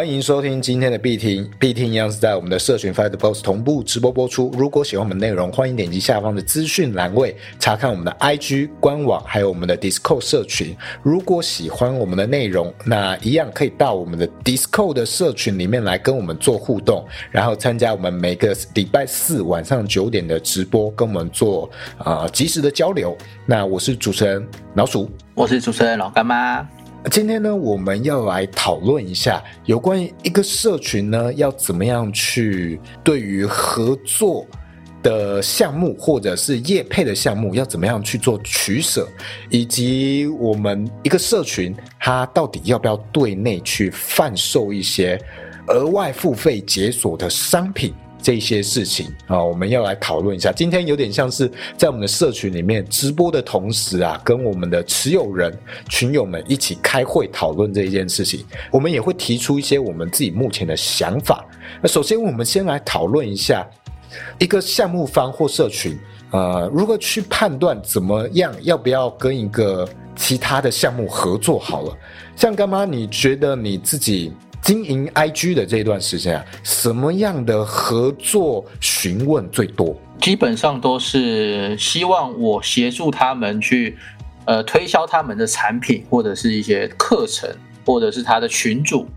欢迎收听今天的必听，必听一样是在我们的社群 Fight Boss 同步直播播出。如果喜欢我们内容，欢迎点击下方的资讯栏位查看我们的 IG 官网，还有我们的 Discord 社群。如果喜欢我们的内容，那一样可以到我们的 Discord 的社群里面来跟我们做互动，然后参加我们每个礼拜四晚上九点的直播，跟我们做啊、及时的交流。那我是主持人老鼠。我是主持人老干妈。今天呢，我们要来讨论一下有关于一个社群呢，要怎么样去对于合作的项目或者是业配的项目，要怎么样去做取舍，以及我们一个社群它到底要不要对内去贩售一些额外付费解锁的商品。这些事情啊，我们要来讨论一下。今天有点像是在我们的社群里面直播的同时啊，跟我们的持有人群友们一起开会讨论这一件事情。我们也会提出一些我们自己目前的想法。那首先，我们先来讨论一下一个项目方或社群，呃，如何去判断怎么样要不要跟一个其他的项目合作好了。像干妈，你觉得你自己？经营 IG 的这一段时间啊，什么样的合作询问最多？基本上都是希望我协助他们去呃推销他们的产品，或者是一些课程，或者是他的群主。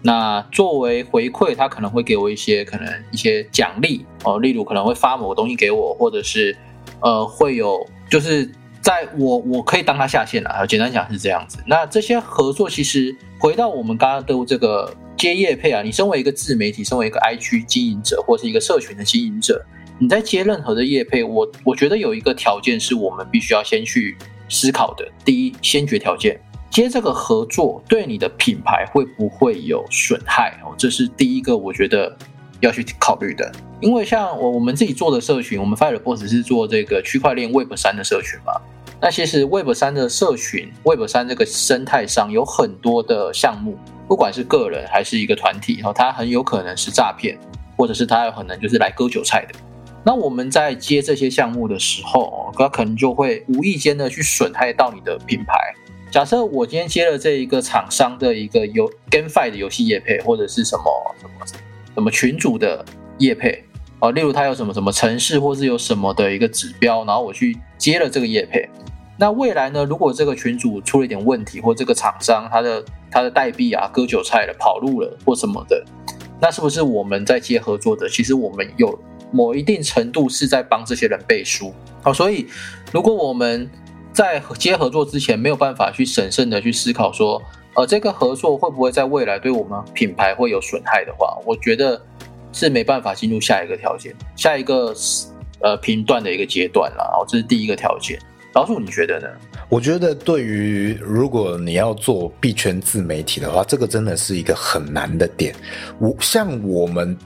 那作为回馈，他可能会给我一些可能一些奖励哦，例如可能会发某个东西给我，或者是呃会有就是在我我可以当他下线了啊，简单讲是这样子。那这些合作其实回到我们刚刚的这个接业配啊，你身为一个自媒体，身为一个 IG 经营者，或是一个社群的经营者，你在接任何的业配，我我觉得有一个条件是我们必须要先去思考的。第一，先决条件，接这个合作对你的品牌会不会有损害哦？这是第一个，我觉得要去考虑的。因为像我我们自己做的社群，我们 Fire Boss 是做这个区块链 Web 三的社群嘛。那其实 Web 三的社群，Web 三这个生态上有很多的项目，不管是个人还是一个团体，哈，它很有可能是诈骗，或者是它有可能就是来割韭菜的。那我们在接这些项目的时候，它可能就会无意间的去损害到你的品牌。假设我今天接了这一个厂商的一个游 GameFi 的游戏业配，或者是什么什么什么群主的业配。哦，例如他有什么什么城市，或是有什么的一个指标，然后我去接了这个业配。那未来呢？如果这个群主出了一点问题，或这个厂商他的他的代币啊割韭菜了、跑路了或什么的，那是不是我们在接合作的？其实我们有某一定程度是在帮这些人背书。好，所以如果我们在接合作之前没有办法去审慎的去思考说，呃，这个合作会不会在未来对我们品牌会有损害的话，我觉得是没办法进入下一个条件，下一个呃评断的一个阶段了。哦，这是第一个条件。老鼠，你觉得呢？我觉得对于如果你要做币圈自媒体的话，这个真的是一个很难的点。我像我们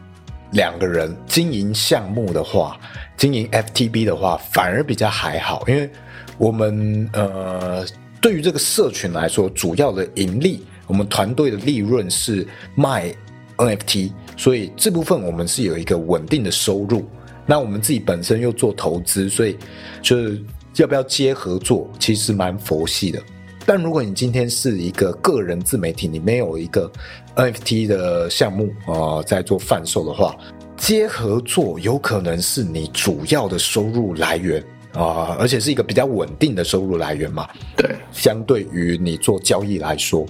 两个人经营项目的话，经营 FTB 的话，反而比较还好，因为我们呃，对于这个社群来说，主要的盈利，我们团队的利润是卖 NFT，所以这部分我们是有一个稳定的收入。那我们自己本身又做投资，所以就是。要不要接合作，其实蛮佛系的。但如果你今天是一个个人自媒体，你没有一个 NFT 的项目啊，在做贩售的话，接合作有可能是你主要的收入来源啊，而且是一个比较稳定的收入来源嘛。对，相对于你做交易来说，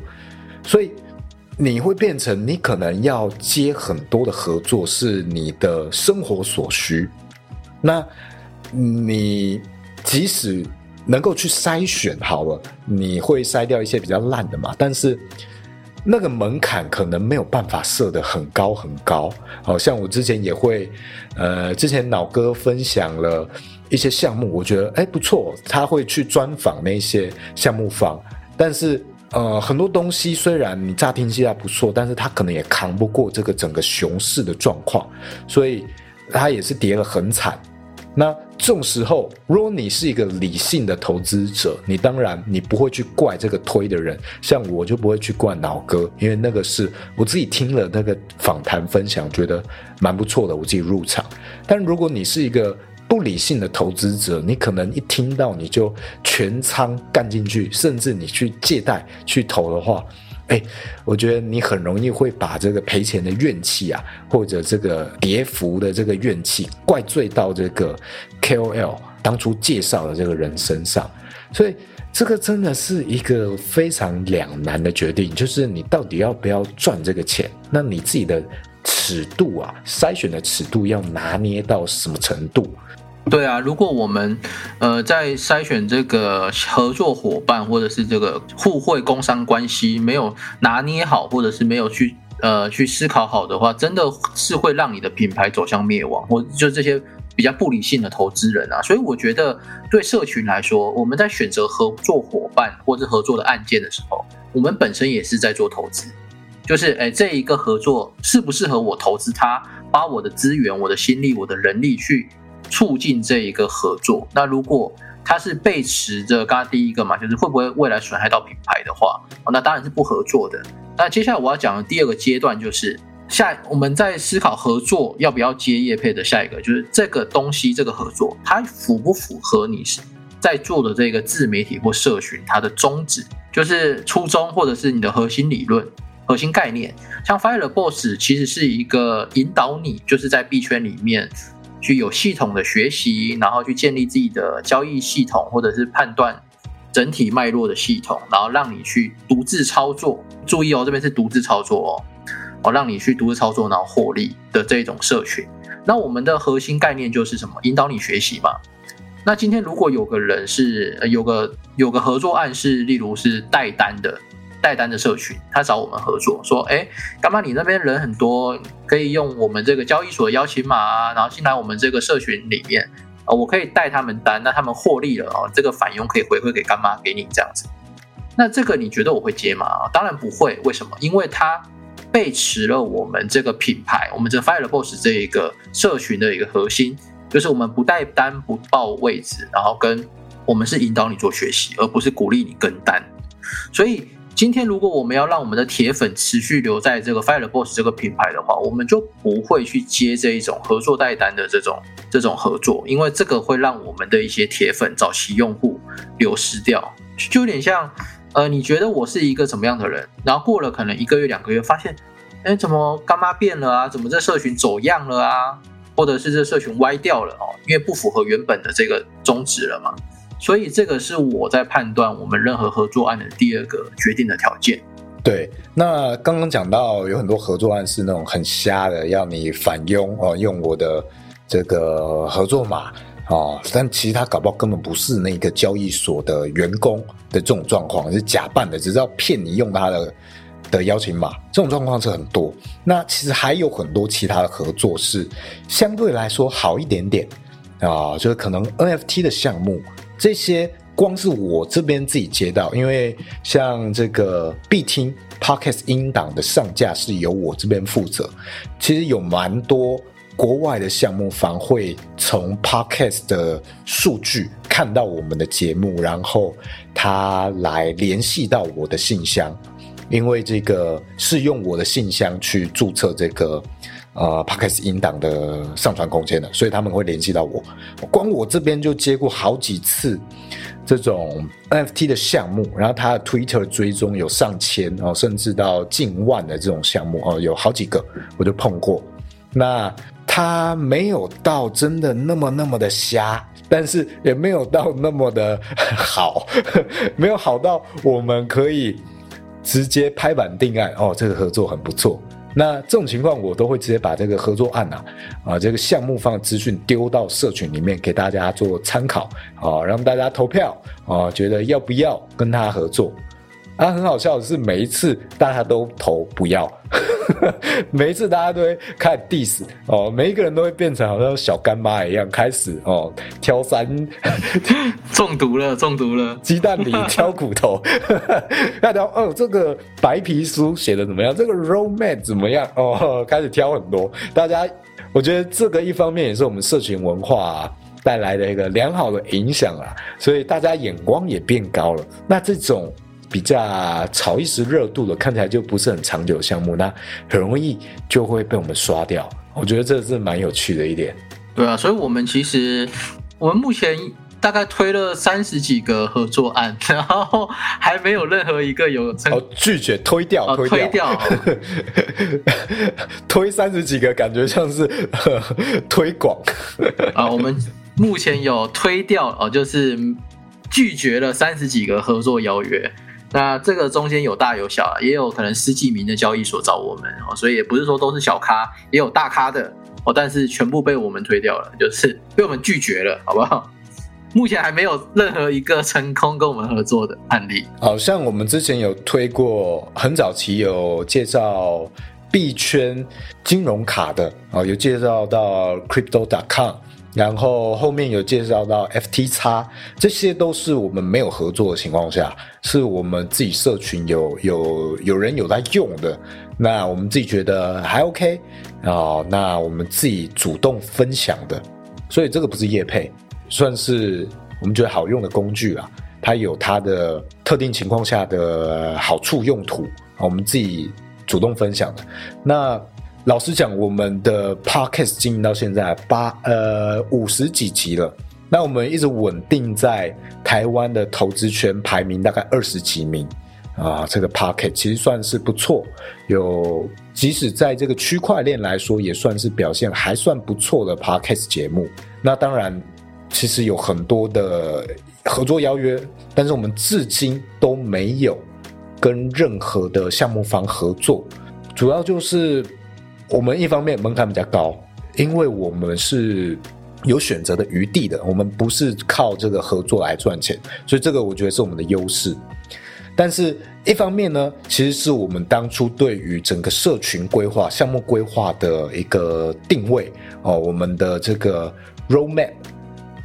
所以你会变成你可能要接很多的合作，是你的生活所需。那你。即使能够去筛选好了，你会筛掉一些比较烂的嘛？但是那个门槛可能没有办法设得很高很高。好像我之前也会，呃，之前脑哥分享了一些项目，我觉得哎不错，他会去专访那些项目方，但是呃很多东西虽然你乍听之下不错，但是他可能也扛不过这个整个熊市的状况，所以他也是跌了很惨。那这种时候，如果你是一个理性的投资者，你当然你不会去怪这个推的人，像我就不会去怪脑哥，因为那个是我自己听了那个访谈分享，觉得蛮不错的，我自己入场。但如果你是一个不理性的投资者，你可能一听到你就全仓干进去，甚至你去借贷去投的话，哎，我觉得你很容易会把这个赔钱的怨气啊，或者这个跌幅的这个怨气，怪罪到这个 KOL 当初介绍的这个人身上。所以这个真的是一个非常两难的决定，就是你到底要不要赚这个钱？那你自己的尺度啊，筛选的尺度要拿捏到什么程度？对啊，如果我们呃在筛选这个合作伙伴或者是这个互惠工商关系没有拿捏好，或者是没有去呃去思考好的话，真的是会让你的品牌走向灭亡，或就这些比较不理性的投资人啊。所以我觉得对社群来说，我们在选择合作伙伴或者合作的案件的时候，我们本身也是在做投资，就是哎这一个合作适不适合我投资它，把我的资源、我的心力、我的人力去。促进这一个合作，那如果它是背驰着刚刚第一个嘛，就是会不会未来损害到品牌的话，那当然是不合作的。那接下来我要讲的第二个阶段就是下我们在思考合作要不要接业配的下一个，就是这个东西这个合作它符不符合你在做的这个自媒体或社群它的宗旨，就是初衷或者是你的核心理论、核心概念。像 Fire Boss 其实是一个引导你，就是在币圈里面。去有系统的学习，然后去建立自己的交易系统，或者是判断整体脉络的系统，然后让你去独自操作。注意哦，这边是独自操作哦，哦，让你去独自操作，然后获利的这种社群。那我们的核心概念就是什么？引导你学习嘛。那今天如果有个人是有个有个合作案是，例如是带单的。带单的社群，他找我们合作，说：“哎，干妈你那边人很多，可以用我们这个交易所邀请码啊，然后进来我们这个社群里面，啊，我可以带他们单，那他们获利了哦，这个返佣可以回馈给干妈给你这样子。那这个你觉得我会接吗？当然不会，为什么？因为他背驰了我们这个品牌，我们这 Fire Boss 这一个社群的一个核心，就是我们不带单不报位置，然后跟我们是引导你做学习，而不是鼓励你跟单，所以。今天，如果我们要让我们的铁粉持续留在这个 Fire Boss 这个品牌的话，我们就不会去接这一种合作代单的这种这种合作，因为这个会让我们的一些铁粉、早期用户流失掉。就有点像，呃，你觉得我是一个怎么样的人？然后过了可能一个月、两个月，发现，哎，怎么干妈变了啊？怎么这社群走样了啊？或者是这社群歪掉了哦？因为不符合原本的这个宗旨了嘛？所以这个是我在判断我们任何合作案的第二个决定的条件。对，那刚刚讲到有很多合作案是那种很瞎的，要你返佣哦，用我的这个合作码哦，但其实他搞不好根本不是那个交易所的员工的这种状况，是假扮的，只是要骗你用他的的邀请码，这种状况是很多。那其实还有很多其他的合作是相对来说好一点点啊，就是可能 NFT 的项目。这些光是我这边自己接到，因为像这个必听 Podcast 音档的上架是由我这边负责。其实有蛮多国外的项目方会从 Podcast 的数据看到我们的节目，然后他来联系到我的信箱，因为这个是用我的信箱去注册这个。呃 p o d c a s t 音档的上传空间的，所以他们会联系到我。光我这边就接过好几次这种 NFT 的项目，然后他的 Twitter 追踪有上千哦，甚至到近万的这种项目哦，有好几个我就碰过。那他没有到真的那么那么的瞎，但是也没有到那么的 好，没有好到我们可以直接拍板定案哦，这个合作很不错。那这种情况，我都会直接把这个合作案啊，啊，这个项目方的资讯丢到社群里面，给大家做参考啊，让大家投票啊，觉得要不要跟他合作。啊，很好笑的是，每一次大家都投不要，每一次大家都会看 diss 哦，每一个人都会变成好像小干妈一样，开始哦挑三，中毒了，中毒了，鸡蛋里挑骨头，要挑哦，这个白皮书写的怎么样？这个 romance 怎么样？哦，开始挑很多。大家，我觉得这个一方面也是我们社群文化带来的一个良好的影响啊，所以大家眼光也变高了。那这种。比较炒一时热度的，看起来就不是很长久的项目，那很容易就会被我们刷掉。我觉得这是蛮有趣的一点。对啊，所以我们其实我们目前大概推了三十几个合作案，然后还没有任何一个有成哦拒绝推掉，哦推推掉。推三十几个，感觉像是呵 推广。啊，我们目前有推掉哦，就是拒绝了三十几个合作邀约。那这个中间有大有小，也有可能十几名的交易所找我们哦，所以也不是说都是小咖，也有大咖的哦，但是全部被我们推掉了，就是被我们拒绝了，好不好？目前还没有任何一个成功跟我们合作的案例。好像我们之前有推过，很早期有介绍币圈金融卡的哦，有介绍到 crypto.com，然后后面有介绍到 FT x 这些都是我们没有合作的情况下，是我们自己社群有有有人有在用的，那我们自己觉得还 OK 哦，那我们自己主动分享的，所以这个不是业配，算是我们觉得好用的工具啊。它有它的特定情况下的好处用途，我们自己主动分享的。那老实讲，我们的 podcast 经营到现在八呃五十几集了，那我们一直稳定在台湾的投资圈排名大概二十几名。啊，这个 podcast 其实算是不错，有即使在这个区块链来说，也算是表现还算不错的 podcast 节目。那当然，其实有很多的合作邀约，但是我们至今都没有跟任何的项目方合作，主要就是我们一方面门槛比较高，因为我们是有选择的余地的，我们不是靠这个合作来赚钱，所以这个我觉得是我们的优势。但是，一方面呢，其实是我们当初对于整个社群规划、项目规划的一个定位哦，我们的这个 roadmap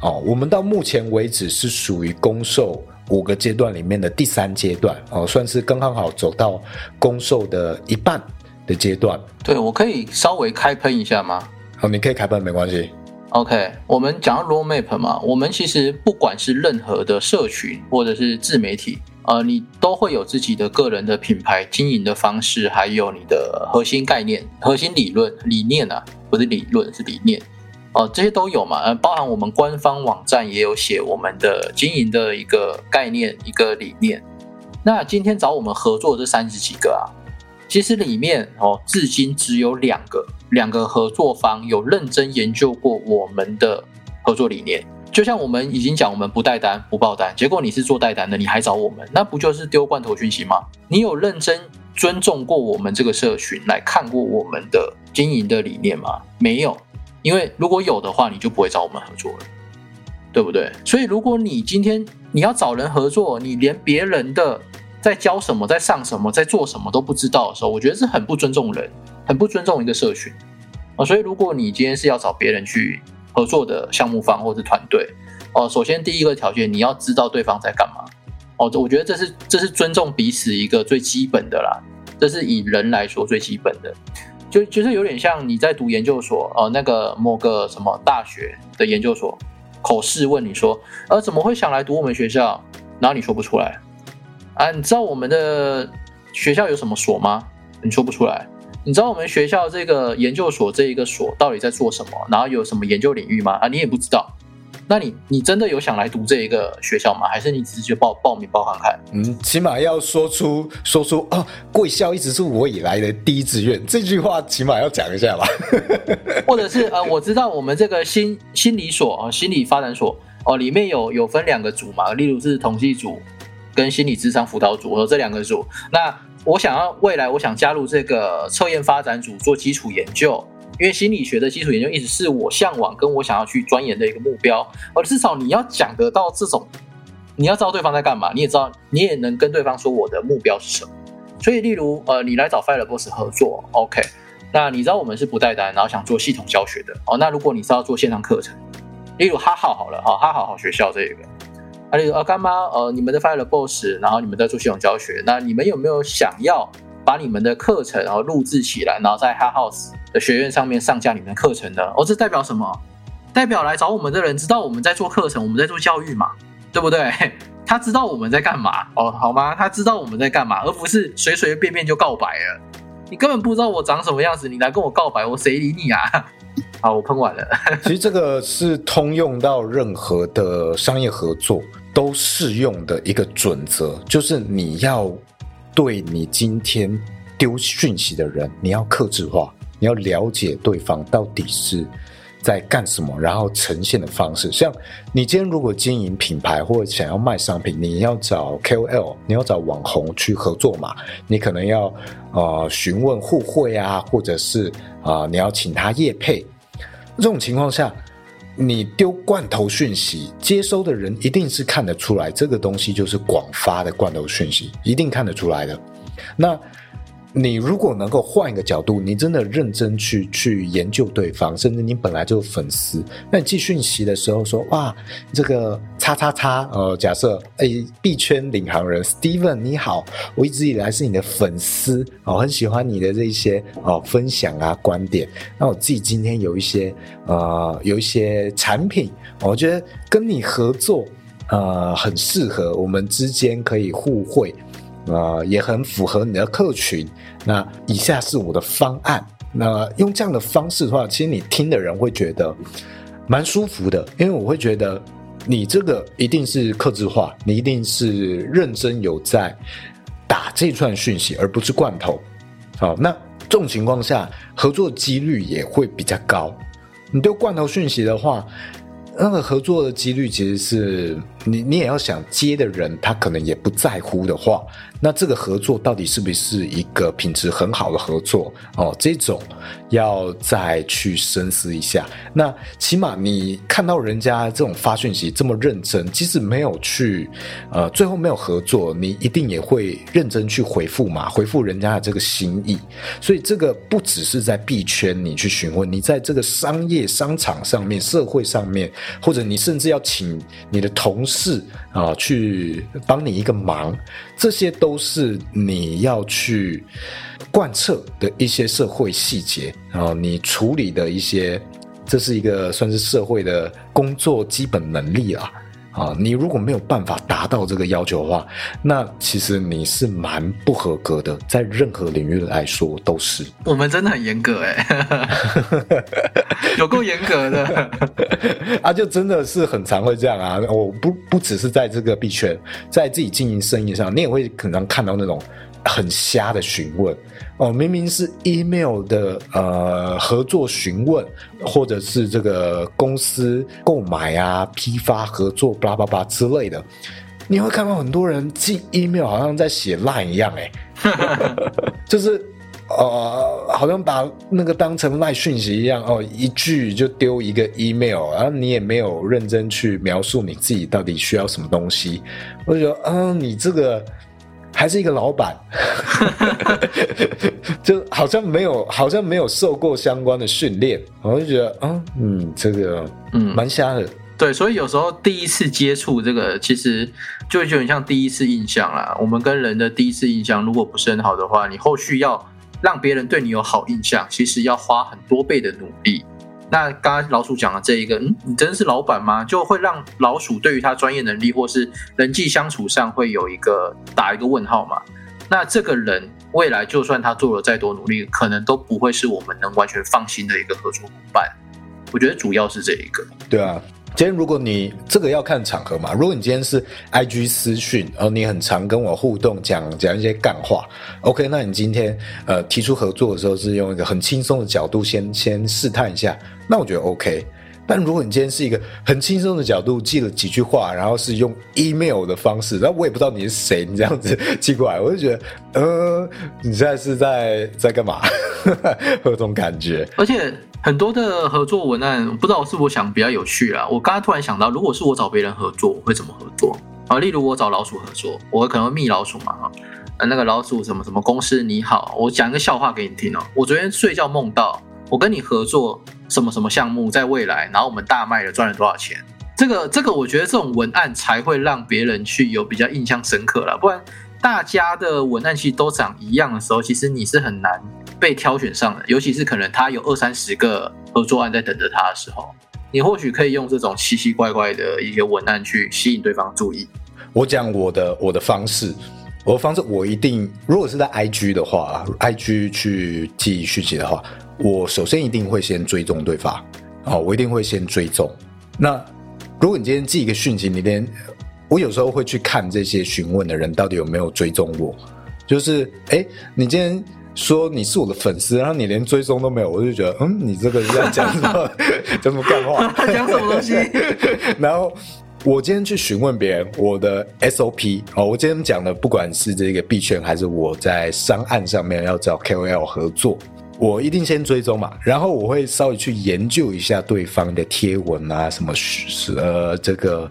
哦，我们到目前为止是属于公售五个阶段里面的第三阶段哦，算是刚刚好走到公售的一半的阶段。对我可以稍微开喷一下吗？好，你可以开喷没关系。OK，我们讲到 roadmap 嘛，我们其实不管是任何的社群或者是自媒体，呃，你都会有自己的个人的品牌经营的方式，还有你的核心概念、核心理论、理念啊，不是理论是理念，哦、这些都有嘛，呃，包含我们官方网站也有写我们的经营的一个概念、一个理念。那今天找我们合作的这三十几个啊，其实里面哦，至今只有两个，两个合作方有认真研究过我们的合作理念。就像我们已经讲，我们不带单不报单，结果你是做带单的，你还找我们，那不就是丢罐头讯息吗？你有认真尊重过我们这个社群，来看过我们的经营的理念吗？没有，因为如果有的话，你就不会找我们合作了，对不对？所以如果你今天你要找人合作，你连别人的在教什么、在上什么、在做什么都不知道的时候，我觉得是很不尊重人，很不尊重一个社群啊。所以如果你今天是要找别人去合作的项目方或是团队，哦，首先第一个条件你要知道对方在干嘛，哦，我觉得这是这是尊重彼此一个最基本的啦，这是以人来说最基本的。就就是有点像你在读研究所，呃，那个某个什么大学的研究所口试问你说，呃，怎么会想来读我们学校？然后你说不出来，啊，你知道我们的学校有什么所吗？你说不出来。你知道我们学校这个研究所这一个所到底在做什么？然后有什么研究领域吗？啊，你也不知道。那你你真的有想来读这一个学校吗？还是你只是去报报名报看看？嗯，起码要说出说出啊，贵校一直是我以来的第一志愿，这句话起码要讲一下吧。或者是呃，我知道我们这个心心理所啊、心理发展所哦，里面有有分两个组嘛，例如是统计组跟心理智商辅导组，哦，这两个组。那我想要未来我想加入这个测验发展组做基础研究，因为心理学的基础研究一直是我向往跟我想要去钻研的一个目标。而至少你要讲得到这种，你要知道对方在干嘛，你也知道你也能跟对方说我的目标是什么。所以，例如呃，你来找 Fireboss 合作，OK。那你知道我们是不带单，然后想做系统教学的哦。那如果你是要做线上课程，例如哈好好了哈，哈好好学校这个，啊，例如呃干妈呃你们的 Fire Boss，然后你们在做系统教学，那你们有没有想要把你们的课程然后录制起来，然后在 Ha House 的学院上面上架你们的课程呢？哦，这代表什么？代表来找我们的人知道我们在做课程，我们在做教育嘛，对不对？他知道我们在干嘛哦，好吗？他知道我们在干嘛，而不是随随便便就告白了。你根本不知道我长什么样子，你来跟我告白，我谁理你啊？好，我喷完了。其实这个是通用到任何的商业合作都适用的一个准则，就是你要对你今天丢讯息的人，你要克制化，你要了解对方到底是在干什么，然后呈现的方式。像你今天如果经营品牌或者想要卖商品，你要找 KOL，你要找网红去合作嘛？你可能要呃询问互惠啊，或者是啊你要请他业配。这种情况下，你丢罐头讯息，接收的人一定是看得出来，这个东西就是广发的罐头讯息，一定看得出来的。那。你如果能够换一个角度，你真的认真去去研究对方，甚至你本来就是粉丝，那你寄讯息的时候说哇，这个叉叉叉，呃，假设哎币圈领航人 Steven 你好，我一直以来是你的粉丝，哦，很喜欢你的这些哦分享啊观点，那我自己今天有一些呃有一些产品，我觉得跟你合作呃很适合，我们之间可以互惠。啊，也很符合你的客群。那以下是我的方案。那用这样的方式的话，其实你听的人会觉得蛮舒服的，因为我会觉得你这个一定是克制化，你一定是认真有在打这串讯息，而不是罐头。好，那这种情况下，合作几率也会比较高。你丢罐头讯息的话，那个合作的几率其实是你，你也要想接的人，他可能也不在乎的话。那这个合作到底是不是一个品质很好的合作哦？这种要再去深思一下。那起码你看到人家这种发讯息这么认真，即使没有去呃最后没有合作，你一定也会认真去回复嘛，回复人家的这个心意。所以这个不只是在币圈你去询问，你在这个商业商场上面、社会上面，或者你甚至要请你的同事啊去帮你一个忙，这些都。是你要去贯彻的一些社会细节，然后你处理的一些，这是一个算是社会的工作基本能力啊。啊，你如果没有办法达到这个要求的话，那其实你是蛮不合格的，在任何领域来说都是。我们真的很严格哎，有够严格的啊！就真的是很常会这样啊！我不不只是在这个币圈，在自己经营生意上，你也会可能看到那种很瞎的询问。哦，明明是 email 的呃合作询问，或者是这个公司购买啊、批发合作、巴拉巴拉之类的，你会看到很多人寄 email 好像在写 line 一样，哎，就是呃，好像把那个当成 line 讯息一样，哦，一句就丢一个 email，然后你也没有认真去描述你自己到底需要什么东西，我就觉得，嗯，你这个。还是一个老板，就好像没有，好像没有受过相关的训练，我就觉得，嗯嗯，这个嗯蛮瞎的。对，所以有时候第一次接触这个，其实就有点像第一次印象啦。我们跟人的第一次印象，如果不是很好的话，你后续要让别人对你有好印象，其实要花很多倍的努力。那刚刚老鼠讲的这一个，嗯，你真的是老板吗？就会让老鼠对于他专业能力或是人际相处上会有一个打一个问号嘛？那这个人未来就算他做了再多努力，可能都不会是我们能完全放心的一个合作伙伴。我觉得主要是这一个。对啊。今天如果你这个要看场合嘛，如果你今天是 I G 私讯，而你很常跟我互动，讲讲一些干话，OK，那你今天呃提出合作的时候是用一个很轻松的角度先先试探一下，那我觉得 OK。但如果你今天是一个很轻松的角度寄了几句话，然后是用 email 的方式，然后我也不知道你是谁，你这样子寄过来，我就觉得呃，你现在是在在干嘛？有种感觉，而且。很多的合作文案，不知道是我想比较有趣啊。我刚刚突然想到，如果是我找别人合作，我会怎么合作啊？例如我找老鼠合作，我可能会密老鼠嘛啊，那个老鼠什么什么公司你好，我讲一个笑话给你听哦。我昨天睡觉梦到我跟你合作什么什么项目，在未来，然后我们大卖了赚了多少钱？这个这个，我觉得这种文案才会让别人去有比较印象深刻了，不然。大家的文案其实都长一样的时候，其实你是很难被挑选上的。尤其是可能他有二三十个合作案在等着他的时候，你或许可以用这种奇奇怪怪的一些文案去吸引对方注意。我讲我的我的方式，我的方式我一定，如果是在 IG 的话，IG 去寄讯息的话，我首先一定会先追踪对方，哦，我一定会先追踪。那如果你今天寄一个讯息，你连我有时候会去看这些询问的人到底有没有追踪我，就是哎，你今天说你是我的粉丝，然后你连追踪都没有，我就觉得嗯，你这个是在讲什么？讲什么干话？讲什么东西？然后。我今天去询问别人我的 SOP 哦，我今天讲的不管是这个币圈还是我在商案上面要找 KOL 合作，我一定先追踪嘛，然后我会稍微去研究一下对方的贴文啊，什么是呃这个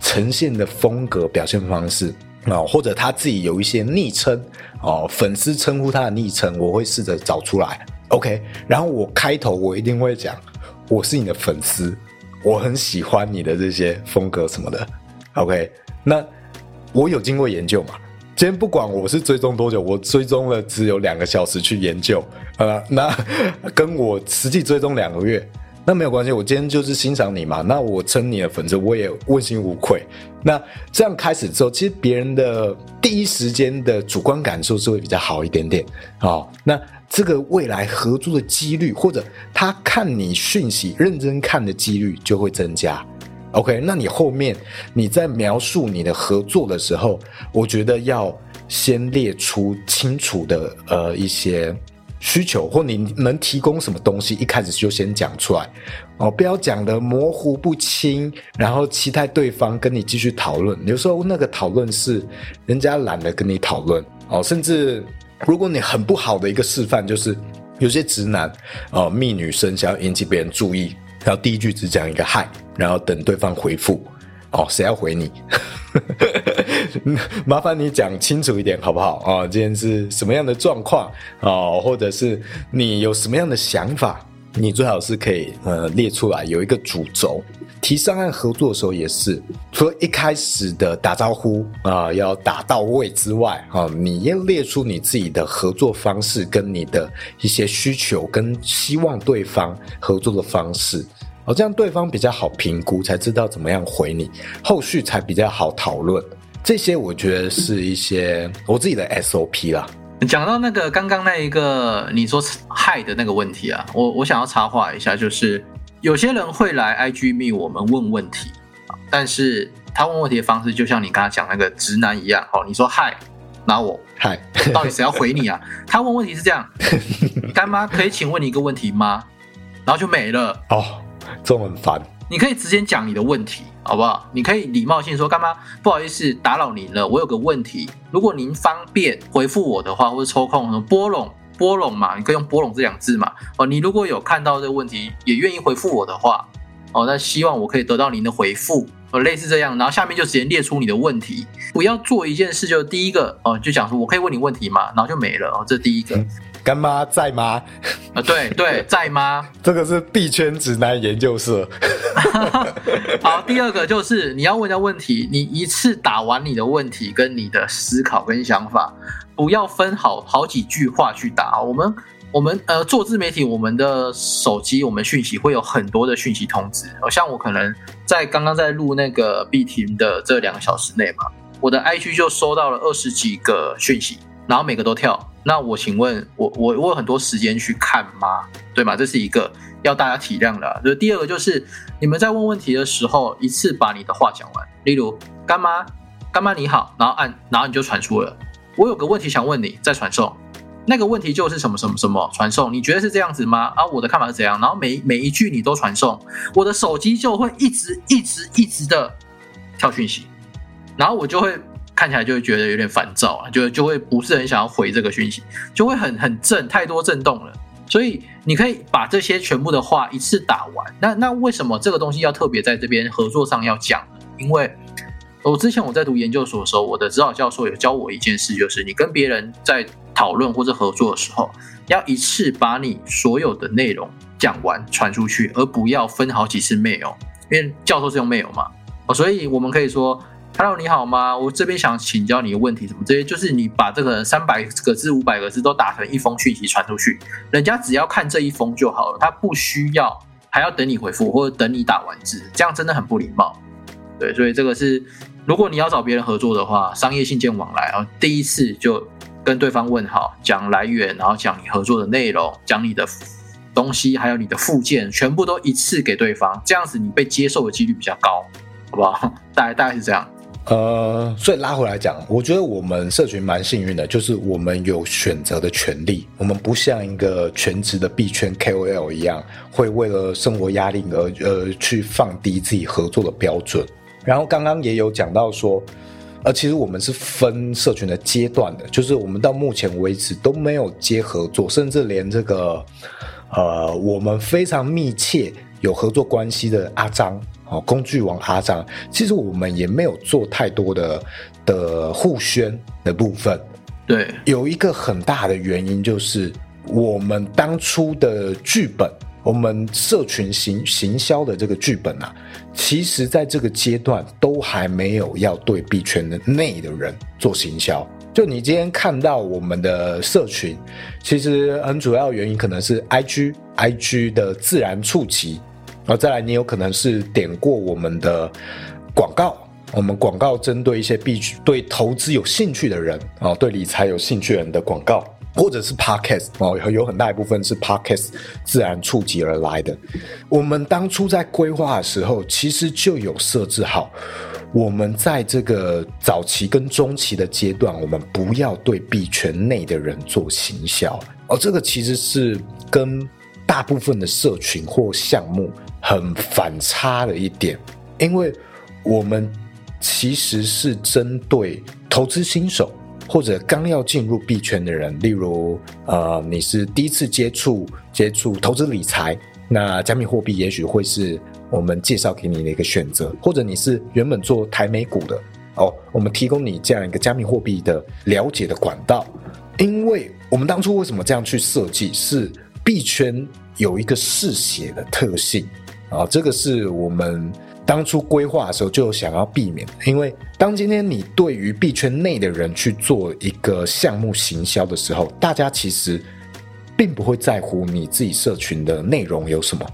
呈现的风格、表现方式啊，或者他自己有一些昵称哦，粉丝称呼他的昵称，我会试着找出来。OK，然后我开头我一定会讲我是你的粉丝。我很喜欢你的这些风格什么的，OK？那我有经过研究嘛？今天不管我是追踪多久，我追踪了只有两个小时去研究，呃，那跟我实际追踪两个月，那没有关系。我今天就是欣赏你嘛，那我称你的粉丝，我也问心无愧。那这样开始之后，其实别人的第一时间的主观感受是会比较好一点点，好，那。这个未来合作的几率，或者他看你讯息认真看的几率就会增加。OK，那你后面你在描述你的合作的时候，我觉得要先列出清楚的呃一些需求，或你能提供什么东西，一开始就先讲出来哦，不要讲的模糊不清，然后期待对方跟你继续讨论。有时候那个讨论是人家懒得跟你讨论哦，甚至。如果你很不好的一个示范，就是有些直男哦，蜜女生想要引起别人注意，然后第一句只讲一个嗨，然后等对方回复哦，谁要回你？麻烦你讲清楚一点好不好啊？今天是什么样的状况啊，或者是你有什么样的想法？你最好是可以呃列出来，有一个主轴。提上岸合作的时候也是，除了一开始的打招呼啊要打到位之外，啊，你要列出你自己的合作方式跟你的一些需求跟希望对方合作的方式，哦，这样对方比较好评估，才知道怎么样回你，后续才比较好讨论。这些我觉得是一些我自己的 SOP 啦。讲到那个刚刚那一个你说害的那个问题啊，我我想要插话一下，就是有些人会来 IG 密我们问问题啊，但是他问问题的方式就像你刚刚讲那个直男一样，哦，你说嗨，那我嗨，到底谁要回你啊？他问问题是这样，干妈可以请问你一个问题吗？然后就没了哦，这很烦。你可以直接讲你的问题，好不好？你可以礼貌性说：“干嘛？不好意思打扰您了，我有个问题。如果您方便回复我的话，或者抽空拨拢拨拢嘛，你可以用拨拢这两字嘛。哦，你如果有看到这个问题，也愿意回复我的话，哦，那希望我可以得到您的回复，哦，类似这样。然后下面就直接列出你的问题，不要做一件事，就第一个哦，就讲说我可以问你问题吗？然后就没了哦，这第一个。干妈在吗？啊，对对，在吗？这个是币圈指南研究社。好，第二个就是你要问的问题，你一次打完你的问题跟你的思考跟想法，不要分好好几句话去打。我们我们呃做自媒体，我们的手机我们讯息会有很多的讯息通知。像我可能在刚刚在录那个币停的这两个小时内嘛，我的 IG 就收到了二十几个讯息。然后每个都跳，那我请问，我我我有很多时间去看吗？对吗？这是一个要大家体谅的。就第二个就是你们在问问题的时候，一次把你的话讲完。例如，干妈，干妈你好，然后按，然后你就传出了。我有个问题想问你，再传送。那个问题就是什么什么什么传送？你觉得是这样子吗？啊，我的看法是怎样？然后每每一句你都传送，我的手机就会一直一直一直的跳讯息，然后我就会。看起来就会觉得有点烦躁啊，就就会不是很想要回这个讯息，就会很很震，太多震动了。所以你可以把这些全部的话一次打完。那那为什么这个东西要特别在这边合作上要讲呢？因为我之前我在读研究所的时候，我的指导教授有教我一件事，就是你跟别人在讨论或者合作的时候，要一次把你所有的内容讲完传出去，而不要分好几次 mail，因为教授是用 mail 嘛。所以我们可以说。Hello，你好吗？我这边想请教你一个问题，什么这些就是你把这个三百个字、五百个字都打成一封讯息传出去，人家只要看这一封就好了，他不需要还要等你回复或者等你打完字，这样真的很不礼貌。对，所以这个是如果你要找别人合作的话，商业信件往来啊，第一次就跟对方问好，讲来源，然后讲你合作的内容，讲你的东西，还有你的附件，全部都一次给对方，这样子你被接受的几率比较高，好不好？大概大概是这样。呃，所以拉回来讲，我觉得我们社群蛮幸运的，就是我们有选择的权利，我们不像一个全职的币圈 KOL 一样，会为了生活压力而呃去放低自己合作的标准。然后刚刚也有讲到说，呃，其实我们是分社群的阶段的，就是我们到目前为止都没有接合作，甚至连这个呃我们非常密切有合作关系的阿张。哦，工具王阿张，其实我们也没有做太多的的互宣的部分。对，有一个很大的原因就是我们当初的剧本，我们社群行行销的这个剧本啊，其实在这个阶段都还没有要对币圈的内的人做行销。就你今天看到我们的社群，其实很主要原因可能是 I G I G 的自然触及。然后再来，你有可能是点过我们的广告，我们广告针对一些必须对投资有兴趣的人啊，对理财有兴趣人的广告，或者是 podcast 哦，有很大一部分是 podcast 自然触及而来的。我们当初在规划的时候，其实就有设置好，我们在这个早期跟中期的阶段，我们不要对币圈内的人做行销，而这个其实是跟大部分的社群或项目。很反差的一点，因为我们其实是针对投资新手或者刚要进入币圈的人，例如呃，你是第一次接触接触投资理财，那加密货币也许会是我们介绍给你的一个选择，或者你是原本做台美股的哦，我们提供你这样一个加密货币的了解的管道，因为我们当初为什么这样去设计，是币圈有一个嗜血的特性。啊，这个是我们当初规划的时候就想要避免，因为当今天你对于币圈内的人去做一个项目行销的时候，大家其实并不会在乎你自己社群的内容有什么，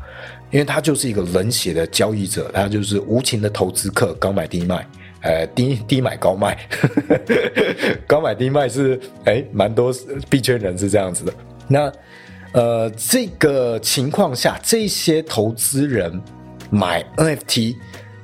因为他就是一个冷血的交易者，他就是无情的投资客，高买低卖，呃，低低买高卖，高买低卖是哎，蛮多币圈人是这样子的，那。呃，这个情况下，这些投资人买 NFT，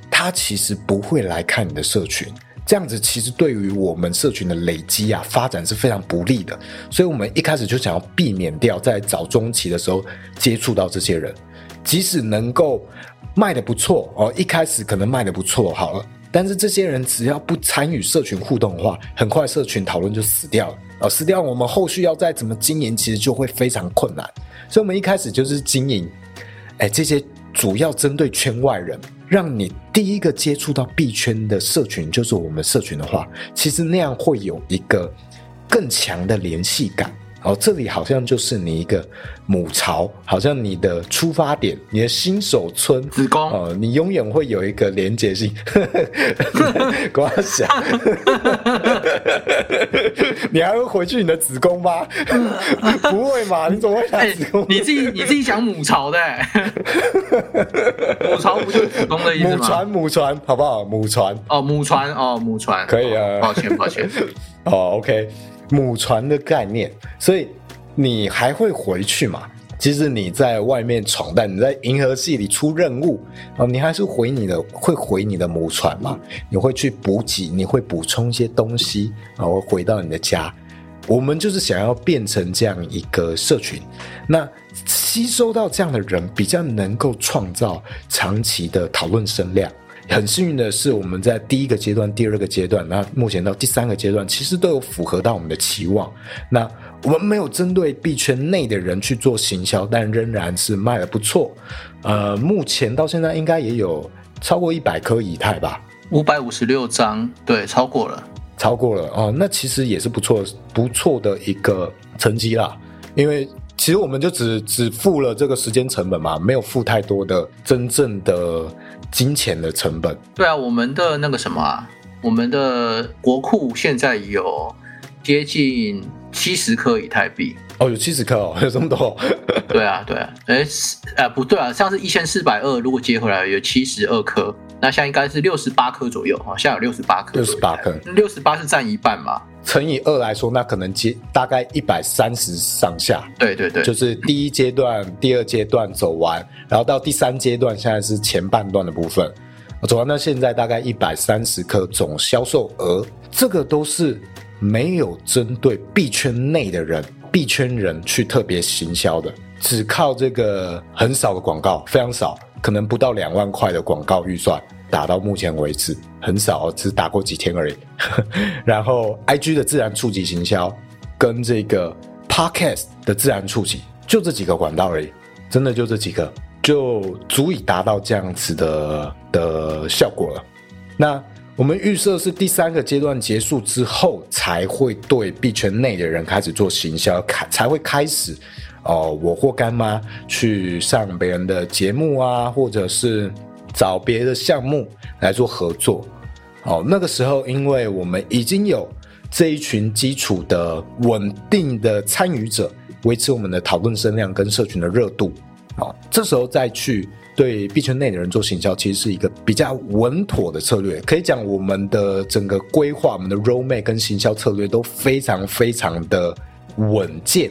他其实不会来看你的社群，这样子其实对于我们社群的累积啊发展是非常不利的。所以，我们一开始就想要避免掉在早中期的时候接触到这些人，即使能够卖的不错哦，一开始可能卖的不错好了，但是这些人只要不参与社群互动的话，很快社群讨论就死掉了。哦，撕掉，我们后续要再怎么经营，其实就会非常困难。所以，我们一开始就是经营，哎，这些主要针对圈外人，让你第一个接触到币圈的社群就是我们社群的话，其实那样会有一个更强的联系感。哦，这里好像就是你一个母巢，好像你的出发点，你的新手村子宫哦，你永远会有一个连接性。跟我想，你还会回去你的子宫吗？不会嘛？你怎么会想子宫？你自己你自己想母巢的，母巢不就是子宫的意思吗？母船母船，好不好？母船哦，母船哦，母船可以啊。抱歉抱歉。哦，OK。母船的概念，所以你还会回去嘛？其实你在外面闯荡，你在银河系里出任务啊，你还是回你的，会回你的母船嘛？你会去补给，你会补充一些东西，然后回到你的家。我们就是想要变成这样一个社群，那吸收到这样的人，比较能够创造长期的讨论声量。很幸运的是，我们在第一个阶段、第二个阶段，那目前到第三个阶段，其实都有符合到我们的期望。那我们没有针对币圈内的人去做行销，但仍然是卖的不错。呃，目前到现在应该也有超过一百颗以太吧，五百五十六张，对，超过了，超过了哦。那其实也是不错、不错的一个成绩啦。因为其实我们就只只付了这个时间成本嘛，没有付太多的真正的。金钱的成本，对啊，我们的那个什么啊，我们的国库现在有接近七十颗以太币。哦，有七十颗哦，有这么多？对啊，对啊，哎，呃，不对啊，上次一千四百二，如果接回来有七十二颗，那现在应该是六十八颗左右啊，现在有六十八颗，六十八颗，六十八是占一半嘛？乘以二来说，那可能接大概一百三十上下。对对对，就是第一阶段、第二阶段走完，然后到第三阶段，现在是前半段的部分，走完到现在大概一百三十颗总销售额，这个都是没有针对币圈内的人、币圈人去特别行销的，只靠这个很少的广告，非常少，可能不到两万块的广告预算。打到目前为止很少，只打过几天而已。然后，IG 的自然触及行销跟这个 Podcast 的自然触及，就这几个管道而已，真的就这几个，就足以达到这样子的的效果了。那我们预设是第三个阶段结束之后，才会对币圈内的人开始做行销，开才会开始哦，我或干妈去上别人的节目啊，或者是。找别的项目来做合作，哦，那个时候因为我们已经有这一群基础的稳定的参与者，维持我们的讨论声量跟社群的热度，哦，这时候再去对币圈内的人做行销，其实是一个比较稳妥的策略。可以讲，我们的整个规划、我们的 roadmap 跟行销策略都非常非常的稳健，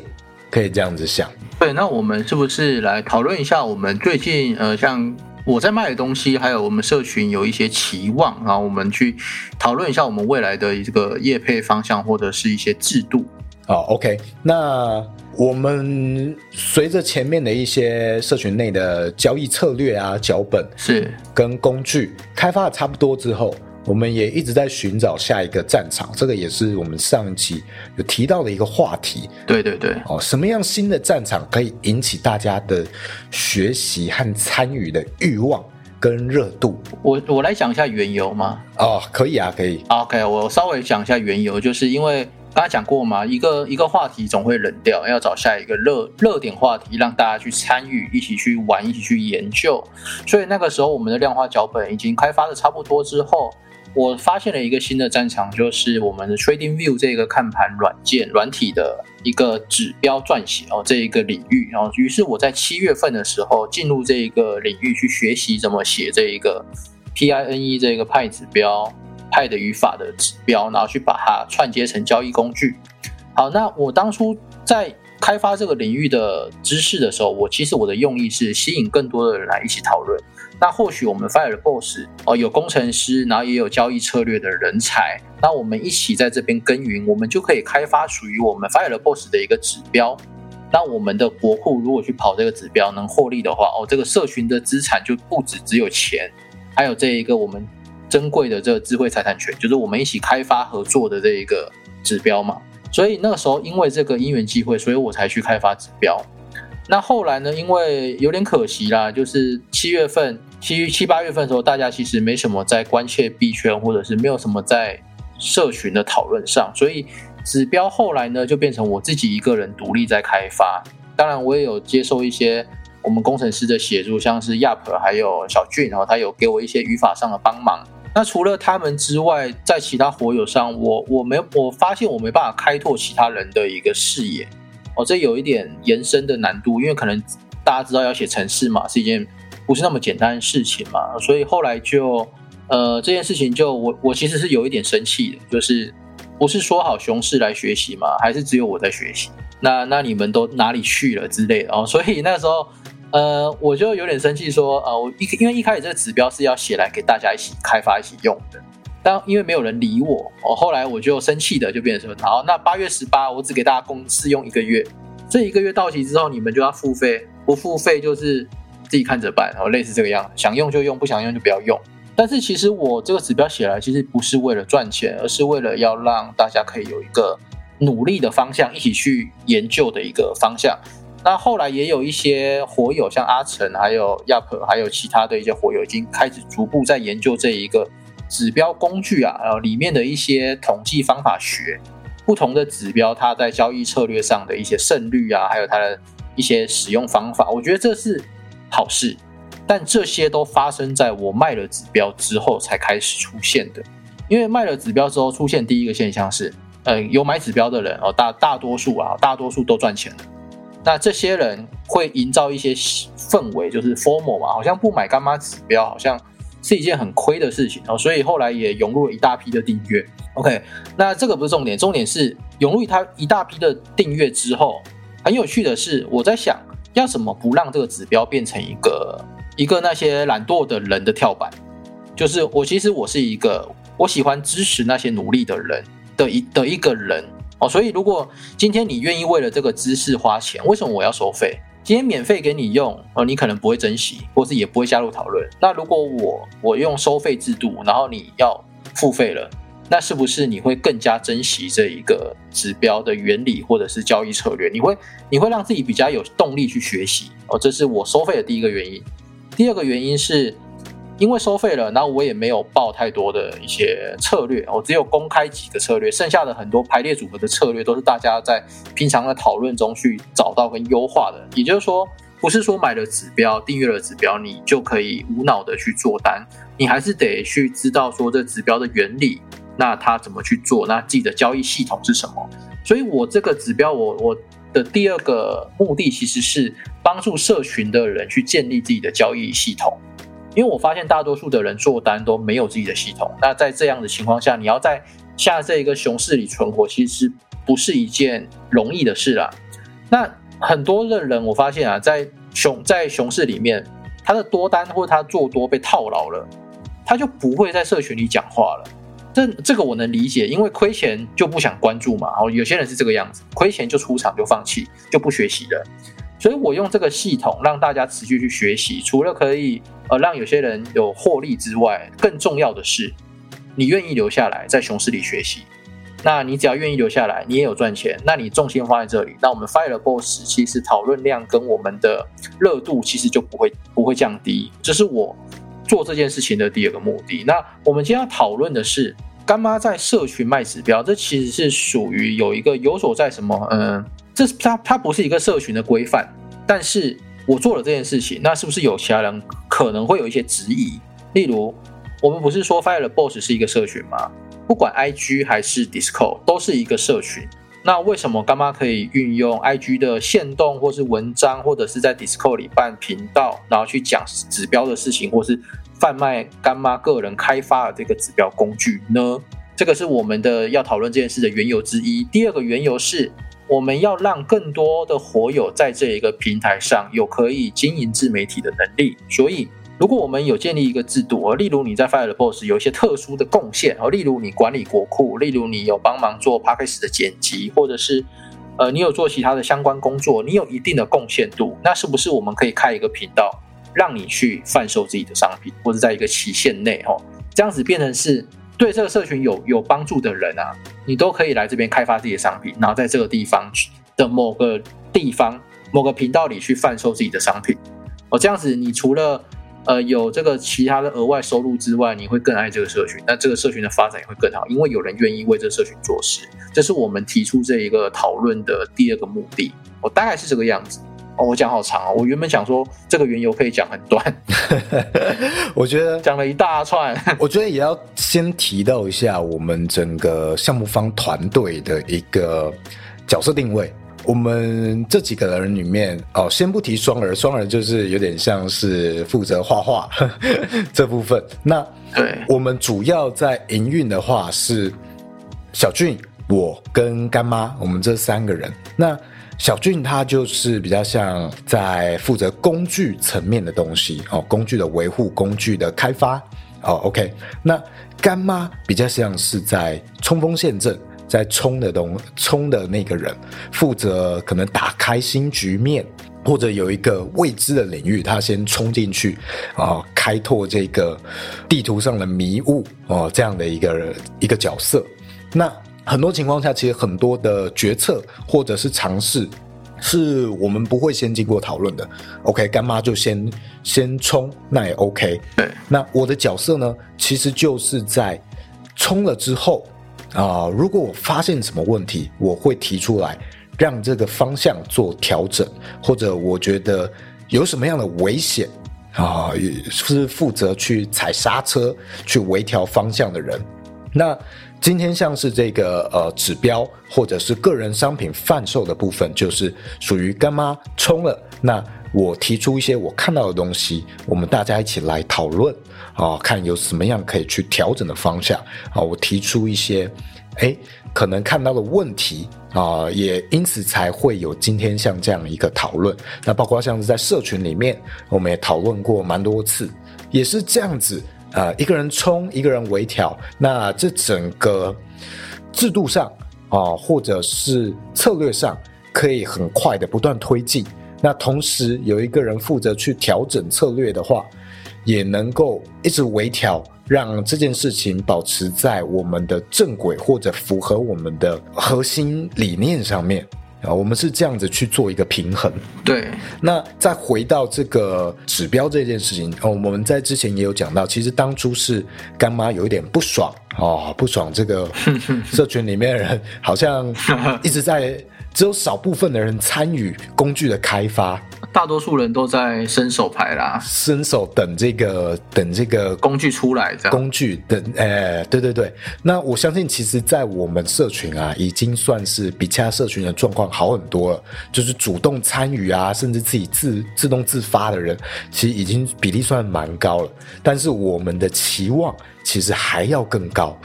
可以这样子想。对，那我们是不是来讨论一下我们最近呃，像。我在卖的东西，还有我们社群有一些期望，然后我们去讨论一下我们未来的这个业配方向或者是一些制度。好，OK，那我们随着前面的一些社群内的交易策略啊、脚本是跟工具开发的差不多之后。我们也一直在寻找下一个战场，这个也是我们上一期有提到的一个话题。对对对，哦，什么样新的战场可以引起大家的学习和参与的欲望跟热度？我我来讲一下缘由吗？哦，可以啊，可以。OK，我稍微讲一下缘由，就是因为刚才讲过嘛，一个一个话题总会冷掉，要找下一个热热点话题，让大家去参与，一起去玩，一起去研究。所以那个时候，我们的量化脚本已经开发的差不多之后。我发现了一个新的战场，就是我们的 Trading View 这个看盘软件软体的一个指标撰写哦，这一个领域。然后，于是我在七月份的时候进入这一个领域去学习怎么写这一个 PINE 这个派指标派的语法的指标，然后去把它串接成交易工具。好，那我当初在开发这个领域的知识的时候，我其实我的用意是吸引更多的人来一起讨论。那或许我们 Fire Boss 哦有工程师，然后也有交易策略的人才，那我们一起在这边耕耘，我们就可以开发属于我们 Fire Boss 的一个指标。那我们的国库如果去跑这个指标能获利的话，哦，这个社群的资产就不止只有钱，还有这一个我们珍贵的这个智慧财产权，就是我们一起开发合作的这一个指标嘛。所以那个时候因为这个因缘机会，所以我才去开发指标。那后来呢？因为有点可惜啦，就是七月份、七七八月份的时候，大家其实没什么在关切币圈，或者是没有什么在社群的讨论上，所以指标后来呢就变成我自己一个人独立在开发。当然，我也有接受一些我们工程师的协助，像是亚 p 还有小俊，然后他有给我一些语法上的帮忙。那除了他们之外，在其他活友上，我我没我发现我没办法开拓其他人的一个视野。哦，这有一点延伸的难度，因为可能大家知道要写程式嘛，是一件不是那么简单的事情嘛，所以后来就呃这件事情就我我其实是有一点生气的，就是不是说好熊市来学习嘛，还是只有我在学习？那那你们都哪里去了之类的哦，所以那时候呃我就有点生气，说呃我一因为一开始这个指标是要写来给大家一起开发一起用的。但因为没有人理我，我后来我就生气的就变成说，好，那八月十八我只给大家公试用一个月，这一个月到期之后你们就要付费，不付费就是自己看着办，然后类似这个样子，想用就用，不想用就不要用。但是其实我这个指标写来其实不是为了赚钱，而是为了要让大家可以有一个努力的方向，一起去研究的一个方向。那后来也有一些火友，像阿成、还有亚普，还有其他的一些火友，已经开始逐步在研究这一个。指标工具啊，然后里面的一些统计方法学，不同的指标它在交易策略上的一些胜率啊，还有它的一些使用方法，我觉得这是好事。但这些都发生在我卖了指标之后才开始出现的。因为卖了指标之后出现第一个现象是，呃，有买指标的人哦，大大多数啊，大多数都赚钱了。那这些人会营造一些氛围，就是 formal 嘛，好像不买干妈指标，好像。是一件很亏的事情哦，所以后来也涌入了一大批的订阅。OK，那这个不是重点，重点是涌入它一大批的订阅之后，很有趣的是，我在想要怎么不让这个指标变成一个一个那些懒惰的人的跳板，就是我其实我是一个我喜欢支持那些努力的人的一的一个人哦，所以如果今天你愿意为了这个知识花钱，为什么我要收费？今天免费给你用，哦，你可能不会珍惜，或是也不会加入讨论。那如果我我用收费制度，然后你要付费了，那是不是你会更加珍惜这一个指标的原理或者是交易策略？你会你会让自己比较有动力去学习哦，这是我收费的第一个原因。第二个原因是。因为收费了，然后我也没有报太多的一些策略，我只有公开几个策略，剩下的很多排列组合的策略都是大家在平常的讨论中去找到跟优化的。也就是说，不是说买了指标、订阅了指标，你就可以无脑的去做单，你还是得去知道说这指标的原理，那它怎么去做，那自己的交易系统是什么。所以我这个指标，我我的第二个目的其实是帮助社群的人去建立自己的交易系统。因为我发现大多数的人做单都没有自己的系统，那在这样的情况下，你要在下这一个熊市里存活，其实不是一件容易的事啦。那很多的人，我发现啊，在熊在熊市里面，他的多单或者他做多被套牢了，他就不会在社群里讲话了。这这个我能理解，因为亏钱就不想关注嘛。哦，有些人是这个样子，亏钱就出场就放弃，就不学习了。所以我用这个系统让大家持续去学习，除了可以呃让有些人有获利之外，更重要的是，你愿意留下来在熊市里学习。那你只要愿意留下来，你也有赚钱，那你重心放在这里，那我们 Fire Boss 其实讨论量跟我们的热度其实就不会不会降低。这是我做这件事情的第二个目的。那我们今天要讨论的是干妈在社群卖指标，这其实是属于有一个有所在什么嗯。这它它不是一个社群的规范，但是我做了这件事情，那是不是有其他人可能会有一些质疑？例如，我们不是说 Fire Boss 是一个社群吗？不管 IG 还是 Discord 都是一个社群，那为什么干妈可以运用 IG 的线动，或是文章，或者是在 Discord 里办频道，然后去讲指标的事情，或是贩卖干妈个人开发的这个指标工具呢？这个是我们的要讨论这件事的缘由之一。第二个缘由是。我们要让更多的活友在这一个平台上有可以经营自媒体的能力，所以如果我们有建立一个制度，例如你在 Fire Boss 有一些特殊的贡献，而例如你管理国库，例如你有帮忙做 p a c k a g e 的剪辑，或者是呃你有做其他的相关工作，你有一定的贡献度，那是不是我们可以开一个频道，让你去贩售自己的商品，或者在一个期限内，哦，这样子变成是。对这个社群有有帮助的人啊，你都可以来这边开发自己的商品，然后在这个地方的某个地方、某个频道里去贩售自己的商品。哦，这样子，你除了呃有这个其他的额外收入之外，你会更爱这个社群，那这个社群的发展也会更好，因为有人愿意为这个社群做事。这是我们提出这一个讨论的第二个目的。我大概是这个样子。哦，我讲好长哦。我原本想说这个缘由可以讲很短，我觉得讲了一大串。我觉得也要先提到一下我们整个项目方团队的一个角色定位。我们这几个人里面，哦，先不提双儿，双儿就是有点像是负责画画 这部分。那对，我们主要在营运的话是小俊、我跟干妈，我们这三个人。那小俊他就是比较像在负责工具层面的东西哦，工具的维护、工具的开发哦。OK，那干妈比较像是在冲锋陷阵，在冲的东冲的那个人，负责可能打开新局面，或者有一个未知的领域，他先冲进去啊，开拓这个地图上的迷雾哦，这样的一个一个角色。那很多情况下，其实很多的决策或者是尝试，是我们不会先经过讨论的。OK，干妈就先先冲，那也 OK。对，那我的角色呢，其实就是在冲了之后啊，如果我发现什么问题，我会提出来，让这个方向做调整，或者我觉得有什么样的危险啊，是负责去踩刹车、去微调方向的人。那今天像是这个呃指标或者是个人商品贩售的部分，就是属于干妈冲了。那我提出一些我看到的东西，我们大家一起来讨论啊，看有什么样可以去调整的方向啊。我提出一些，哎，可能看到的问题啊，也因此才会有今天像这样一个讨论。那包括像是在社群里面，我们也讨论过蛮多次，也是这样子。啊，一个人冲，一个人微调，那这整个制度上啊，或者是策略上，可以很快的不断推进。那同时有一个人负责去调整策略的话，也能够一直微调，让这件事情保持在我们的正轨或者符合我们的核心理念上面。啊，我们是这样子去做一个平衡。对，那再回到这个指标这件事情，哦，我们在之前也有讲到，其实当初是干妈有一点不爽哦，不爽这个 社群里面的人好像 一直在。只有少部分的人参与工具的开发，大多数人都在伸手牌啦，伸手等这个等这个工具出来，这样工具等，哎，对对对。那我相信，其实，在我们社群啊，已经算是比其他社群的状况好很多了。就是主动参与啊，甚至自己自自动自发的人，其实已经比例算蛮高了。但是我们的期望其实还要更高。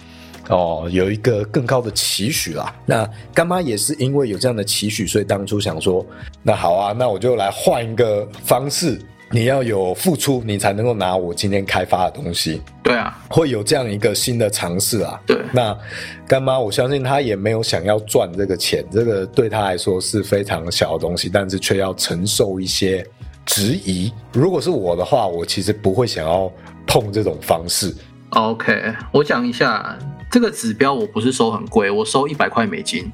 哦，有一个更高的期许啦。那干妈也是因为有这样的期许，所以当初想说，那好啊，那我就来换一个方式。你要有付出，你才能够拿我今天开发的东西。对啊，会有这样一个新的尝试啊。对，那干妈，我相信她也没有想要赚这个钱，这个对她来说是非常小的东西，但是却要承受一些质疑。如果是我的话，我其实不会想要碰这种方式。OK，我讲一下。这个指标我不是收很贵，我收一百块美金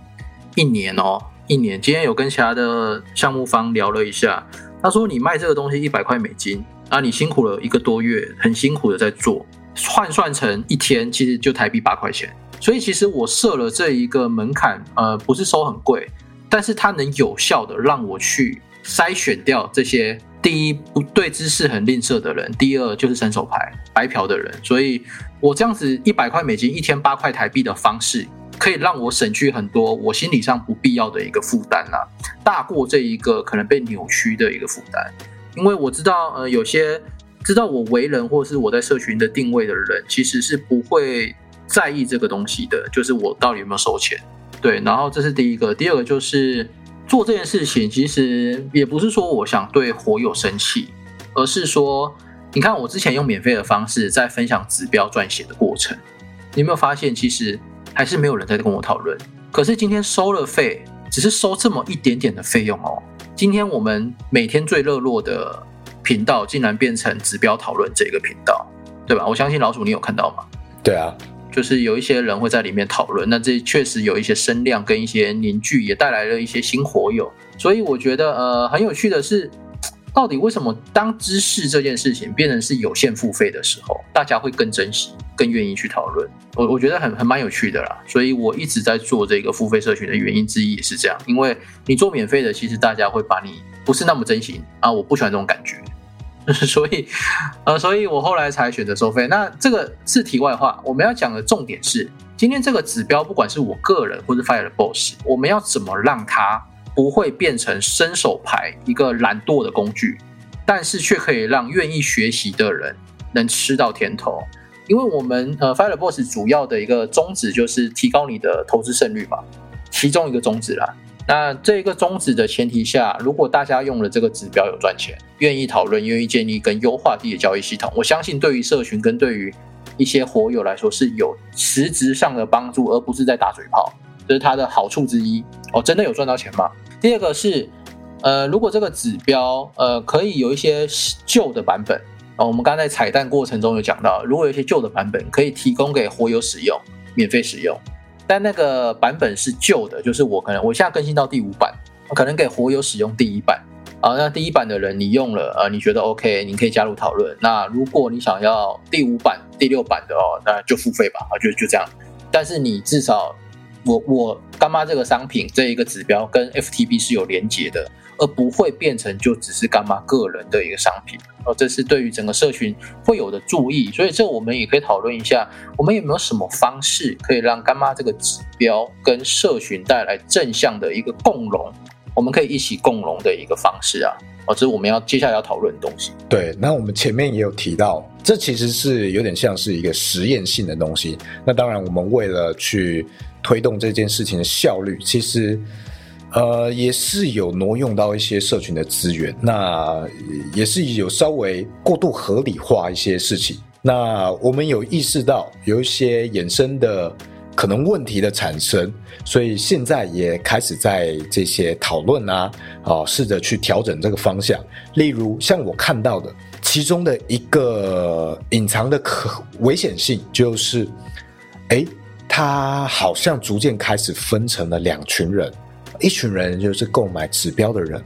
一年哦，一年。今天有跟其他的项目方聊了一下，他说你卖这个东西一百块美金啊，你辛苦了一个多月，很辛苦的在做，换算成一天其实就台币八块钱。所以其实我设了这一个门槛，呃，不是收很贵，但是它能有效的让我去筛选掉这些。第一，不对知识很吝啬的人；第二，就是伸手牌白嫖的人。所以，我这样子一百块美金，一天八块台币的方式，可以让我省去很多我心理上不必要的一个负担啊，大过这一个可能被扭曲的一个负担。因为我知道，呃，有些知道我为人或是我在社群的定位的人，其实是不会在意这个东西的，就是我到底有没有收钱。对，然后这是第一个，第二个就是。做这件事情其实也不是说我想对火友生气，而是说，你看我之前用免费的方式在分享指标撰写的过程，你有没有发现其实还是没有人在跟我讨论？可是今天收了费，只是收这么一点点的费用哦。今天我们每天最热络的频道竟然变成指标讨论这个频道，对吧？我相信老鼠你有看到吗？对啊。就是有一些人会在里面讨论，那这确实有一些声量跟一些凝聚，也带来了一些新火友。所以我觉得，呃，很有趣的是，到底为什么当知识这件事情变成是有限付费的时候，大家会更珍惜、更愿意去讨论？我我觉得很很蛮有趣的啦。所以我一直在做这个付费社群的原因之一也是这样，因为你做免费的，其实大家会把你不是那么珍惜啊，我不喜欢这种感觉。所以，呃，所以我后来才选择收费。那这个是题外话，我们要讲的重点是，今天这个指标，不管是我个人或是 Fire Boss，我们要怎么让它不会变成伸手牌一个懒惰的工具，但是却可以让愿意学习的人能吃到甜头。因为我们呃 Fire Boss 主要的一个宗旨就是提高你的投资胜率嘛，其中一个宗旨啦。那这个宗旨的前提下，如果大家用了这个指标有赚钱，愿意讨论，愿意建立跟优化自己的交易系统，我相信对于社群跟对于一些活友来说是有实质上的帮助，而不是在打嘴炮，这是它的好处之一。哦，真的有赚到钱吗？第二个是，呃，如果这个指标呃可以有一些旧的版本，啊，我们刚才彩蛋过程中有讲到，如果有一些旧的版本可以提供给活友使用，免费使用。但那个版本是旧的，就是我可能我现在更新到第五版，可能给活友使用第一版啊。那第一版的人你用了，呃，你觉得 OK，你可以加入讨论。那如果你想要第五版、第六版的哦，那就付费吧啊，就就这样。但是你至少我我干妈这个商品这一个指标跟 FTB 是有连接的，而不会变成就只是干妈个人的一个商品。哦，这是对于整个社群会有的注意，所以这我们也可以讨论一下，我们有没有什么方式可以让干妈这个指标跟社群带来正向的一个共荣，我们可以一起共荣的一个方式啊。哦，这是我们要接下来要讨论的东西。对，那我们前面也有提到，这其实是有点像是一个实验性的东西。那当然，我们为了去推动这件事情的效率，其实。呃，也是有挪用到一些社群的资源，那也是有稍微过度合理化一些事情。那我们有意识到有一些衍生的可能问题的产生，所以现在也开始在这些讨论啊，啊，试着去调整这个方向。例如，像我看到的其中的一个隐藏的可危险性，就是，哎，它好像逐渐开始分成了两群人。一群人就是购买指标的人，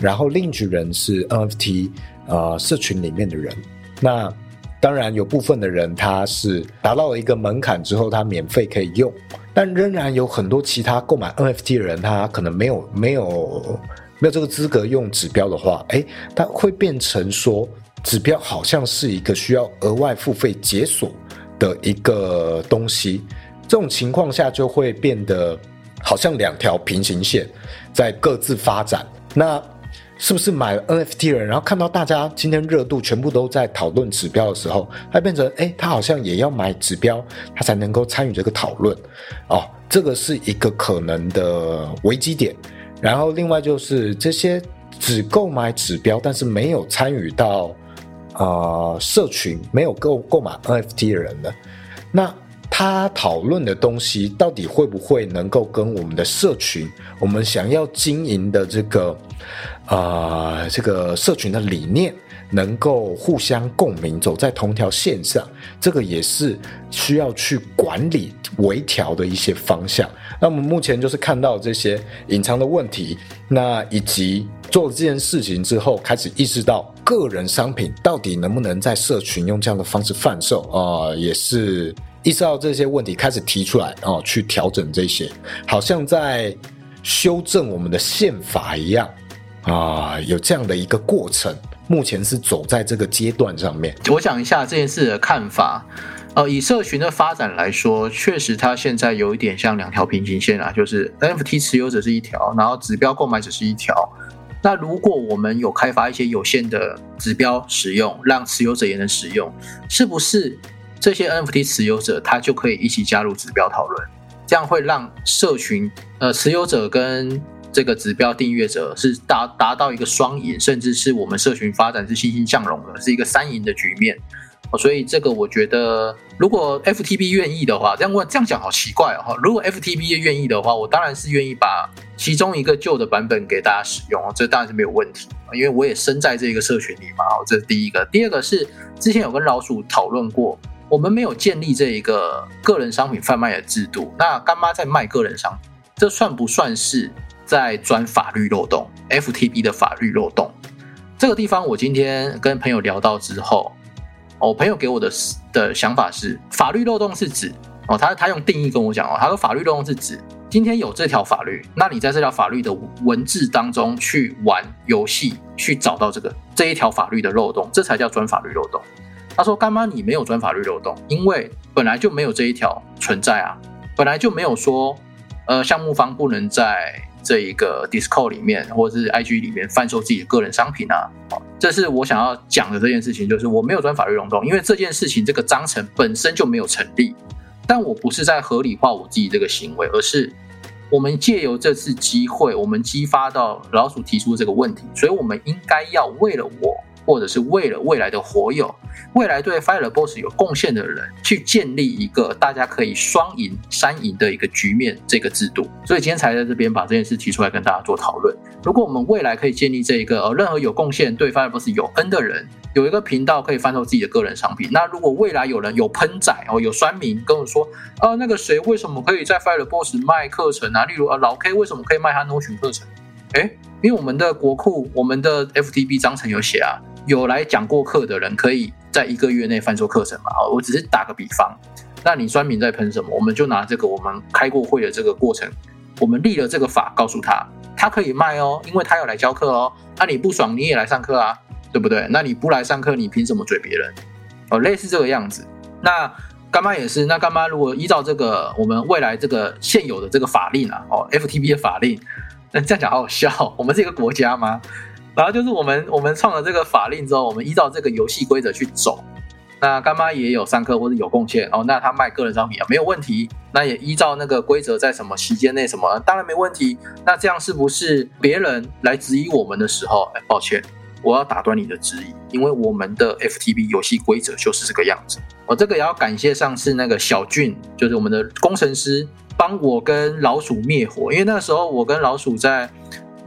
然后另一群人是 NFT 呃社群里面的人。那当然有部分的人他是达到了一个门槛之后，他免费可以用，但仍然有很多其他购买 NFT 的人，他可能没有没有没有这个资格用指标的话，哎，他会变成说指标好像是一个需要额外付费解锁的一个东西。这种情况下就会变得。好像两条平行线在各自发展，那是不是买 NFT 的人，然后看到大家今天热度全部都在讨论指标的时候，他变成哎，他好像也要买指标，他才能够参与这个讨论哦，这个是一个可能的危机点。然后另外就是这些只购买指标，但是没有参与到啊社群，没有购购买 NFT 的人呢，那。他讨论的东西到底会不会能够跟我们的社群，我们想要经营的这个，啊，这个社群的理念能够互相共鸣，走在同条线上？这个也是需要去管理、微调的一些方向。那我们目前就是看到这些隐藏的问题，那以及做了这件事情之后，开始意识到个人商品到底能不能在社群用这样的方式贩售啊，也是。意识到这些问题，开始提出来哦，去调整这些，好像在修正我们的宪法一样啊，有这样的一个过程。目前是走在这个阶段上面。我讲一下这件事的看法。呃，以社群的发展来说，确实它现在有一点像两条平行线啊，就是 NFT 持有者是一条，然后指标购买者是一条。那如果我们有开发一些有限的指标使用，让持有者也能使用，是不是？这些 NFT 持有者，他就可以一起加入指标讨论，这样会让社群呃持有者跟这个指标订阅者是达达到一个双赢，甚至是我们社群发展是欣欣向荣的，是一个三赢的局面。所以这个我觉得，如果 FTB 愿意的话，这样问这样讲好奇怪哦。如果 FTB 愿意的话，我当然是愿意把其中一个旧的版本给大家使用哦，这当然是没有问题，因为我也身在这个社群里嘛。这是第一个，第二个是之前有跟老鼠讨论过。我们没有建立这一个个人商品贩卖的制度，那干妈在卖个人商品，这算不算是在钻法律漏洞？FTB 的法律漏洞，这个地方我今天跟朋友聊到之后，我朋友给我的的想法是，法律漏洞是指哦，他他用定义跟我讲哦，他说法律漏洞是指今天有这条法律，那你在这条法律的文字当中去玩游戏，去找到这个这一条法律的漏洞，这才叫钻法律漏洞。他说：“干妈，你没有钻法律漏洞，因为本来就没有这一条存在啊，本来就没有说，呃，项目方不能在这一个 d i s c o 里面或者是 IG 里面贩售自己的个人商品啊。好这是我想要讲的这件事情，就是我没有钻法律漏洞，因为这件事情这个章程本身就没有成立。但我不是在合理化我自己这个行为，而是我们借由这次机会，我们激发到老鼠提出这个问题，所以我们应该要为了我。”或者是为了未来的活友，未来对 Fire Boss 有贡献的人，去建立一个大家可以双赢、三赢的一个局面，这个制度。所以今天才在这边把这件事提出来跟大家做讨论。如果我们未来可以建立这一个，呃，任何有贡献对 Fire Boss 有恩的人，有一个频道可以贩售自己的个人商品。那如果未来有人有喷仔哦，有酸民跟我说，啊，那个谁为什么可以在 Fire Boss 卖课程啊？例如啊，老 K 为什么可以卖他 Notion 课程？哎，因为我们的国库，我们的 FTB 章程有写啊。有来讲过课的人，可以在一个月内翻售课程嘛？我只是打个比方。那你专民在喷什么？我们就拿这个我们开过会的这个过程我们立了这个法，告诉他他可以卖哦，因为他要来教课哦。那你不爽，你也来上课啊，对不对？那你不来上课，你凭什么追别人？哦，类似这个样子。那干妈也是，那干妈如果依照这个我们未来这个现有的这个法令啊，哦，FTB 的法令，那这样讲好好笑。我们是一个国家吗？然后就是我们我们创了这个法令之后，我们依照这个游戏规则去走。那干妈也有上课或者有贡献哦，那他卖个人商品啊没有问题。那也依照那个规则，在什么期间内什么，当然没问题。那这样是不是别人来质疑我们的时候，哎，抱歉，我要打断你的质疑，因为我们的 FTB 游戏规则就是这个样子。我这个也要感谢上次那个小俊，就是我们的工程师，帮我跟老鼠灭火，因为那个时候我跟老鼠在。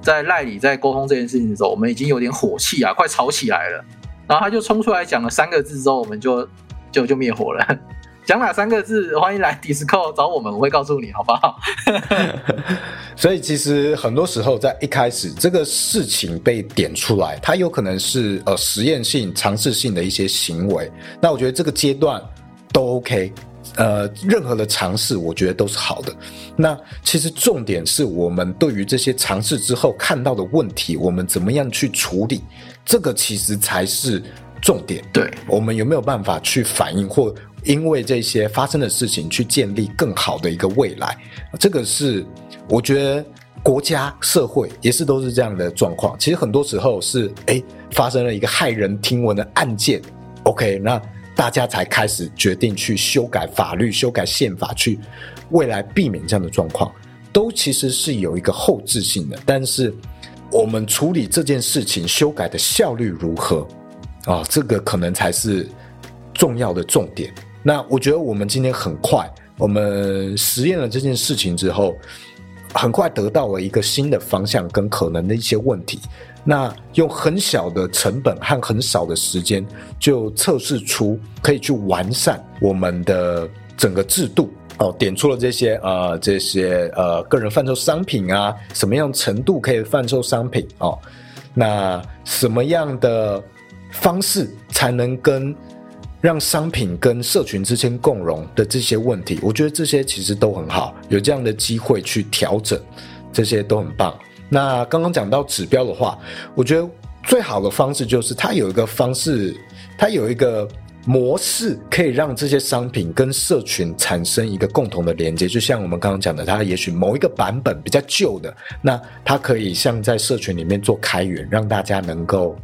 在赖里在沟通这件事情的时候，我们已经有点火气啊，快吵起来了。然后他就冲出来讲了三个字之后，我们就就就灭火了。讲哪三个字？欢迎来 Discord 找我们，我会告诉你，好不好？所以其实很多时候在一开始这个事情被点出来，它有可能是呃实验性、尝试性的一些行为。那我觉得这个阶段都 OK。呃，任何的尝试，我觉得都是好的。那其实重点是我们对于这些尝试之后看到的问题，我们怎么样去处理，这个其实才是重点。对我们有没有办法去反映，或因为这些发生的事情去建立更好的一个未来，这个是我觉得国家社会也是都是这样的状况。其实很多时候是，哎，发生了一个骇人听闻的案件，OK，那。大家才开始决定去修改法律、修改宪法，去未来避免这样的状况，都其实是有一个后置性的。但是我们处理这件事情修改的效率如何啊？这个可能才是重要的重点。那我觉得我们今天很快，我们实验了这件事情之后，很快得到了一个新的方向跟可能的一些问题。那用很小的成本和很少的时间，就测试出可以去完善我们的整个制度哦，点出了这些呃这些呃个人贩售商品啊，什么样程度可以贩售商品哦？那什么样的方式才能跟让商品跟社群之间共融的这些问题？我觉得这些其实都很好，有这样的机会去调整，这些都很棒。那刚刚讲到指标的话，我觉得最好的方式就是它有一个方式，它有一个模式，可以让这些商品跟社群产生一个共同的连接。就像我们刚刚讲的，它也许某一个版本比较旧的，那它可以像在社群里面做开源，让大家能够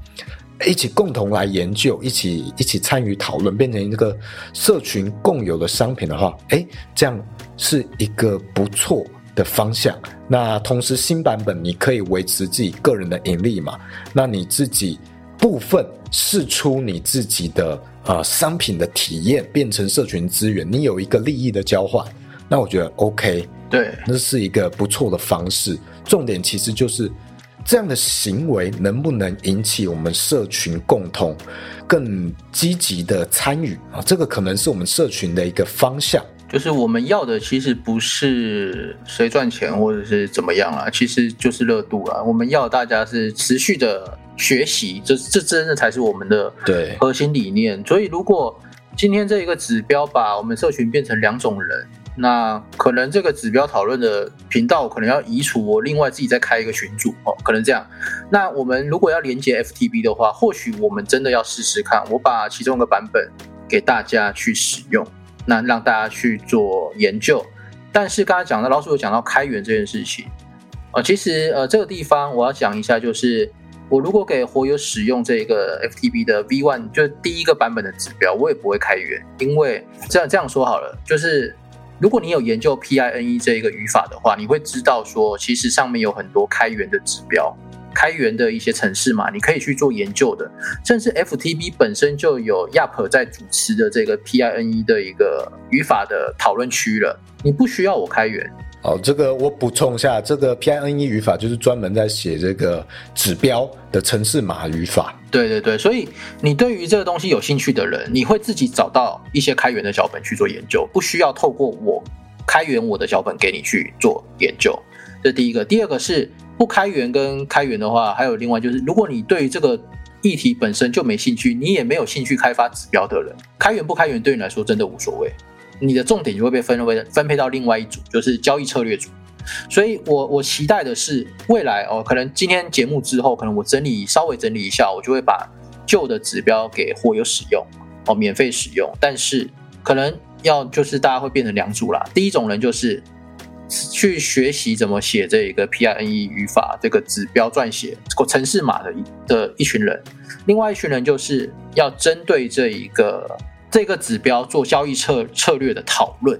一起共同来研究，一起一起参与讨论，变成一个社群共有的商品的话，哎，这样是一个不错。的方向，那同时新版本你可以维持自己个人的盈利嘛？那你自己部分试出你自己的呃商品的体验，变成社群资源，你有一个利益的交换，那我觉得 OK，对，那是一个不错的方式。重点其实就是这样的行为能不能引起我们社群共同更积极的参与啊？这个可能是我们社群的一个方向。就是我们要的其实不是谁赚钱或者是怎么样啦，其实就是热度啦。我们要大家是持续的学习，这这真的才是我们的对核心理念。所以如果今天这一个指标把我们社群变成两种人，那可能这个指标讨论的频道可能要移除，我另外自己再开一个群组哦，可能这样。那我们如果要连接 FTB 的话，或许我们真的要试试看，我把其中一个版本给大家去使用。那让大家去做研究，但是刚才讲到老鼠有讲到开源这件事情，呃，其实呃这个地方我要讲一下，就是我如果给活友使用这个 FTB 的 V One 就第一个版本的指标，我也不会开源，因为这样这样说好了，就是如果你有研究 PINE 这一个语法的话，你会知道说，其实上面有很多开源的指标。开源的一些城市嘛，你可以去做研究的，甚至 FTB 本身就有 Yap 在主持的这个 PINE 的一个语法的讨论区了，你不需要我开源。哦，这个我补充一下，这个 PINE 语法就是专门在写这个指标的城市码语法。对对对，所以你对于这个东西有兴趣的人，你会自己找到一些开源的脚本去做研究，不需要透过我开源我的脚本给你去做研究。这第一个，第二个是。不开源跟开源的话，还有另外就是，如果你对于这个议题本身就没兴趣，你也没有兴趣开发指标的人，开源不开源对你来说真的无所谓。你的重点就会被分为分配到另外一组，就是交易策略组。所以我我期待的是未来哦，可能今天节目之后，可能我整理稍微整理一下，我就会把旧的指标给货友使用哦，免费使用。但是可能要就是大家会变成两组啦，第一种人就是去学习怎么写这一个 PINE 语法这个指标撰写程式码的的一群人，另外一群人就是要针对这一个这个指标做交易策策略的讨论。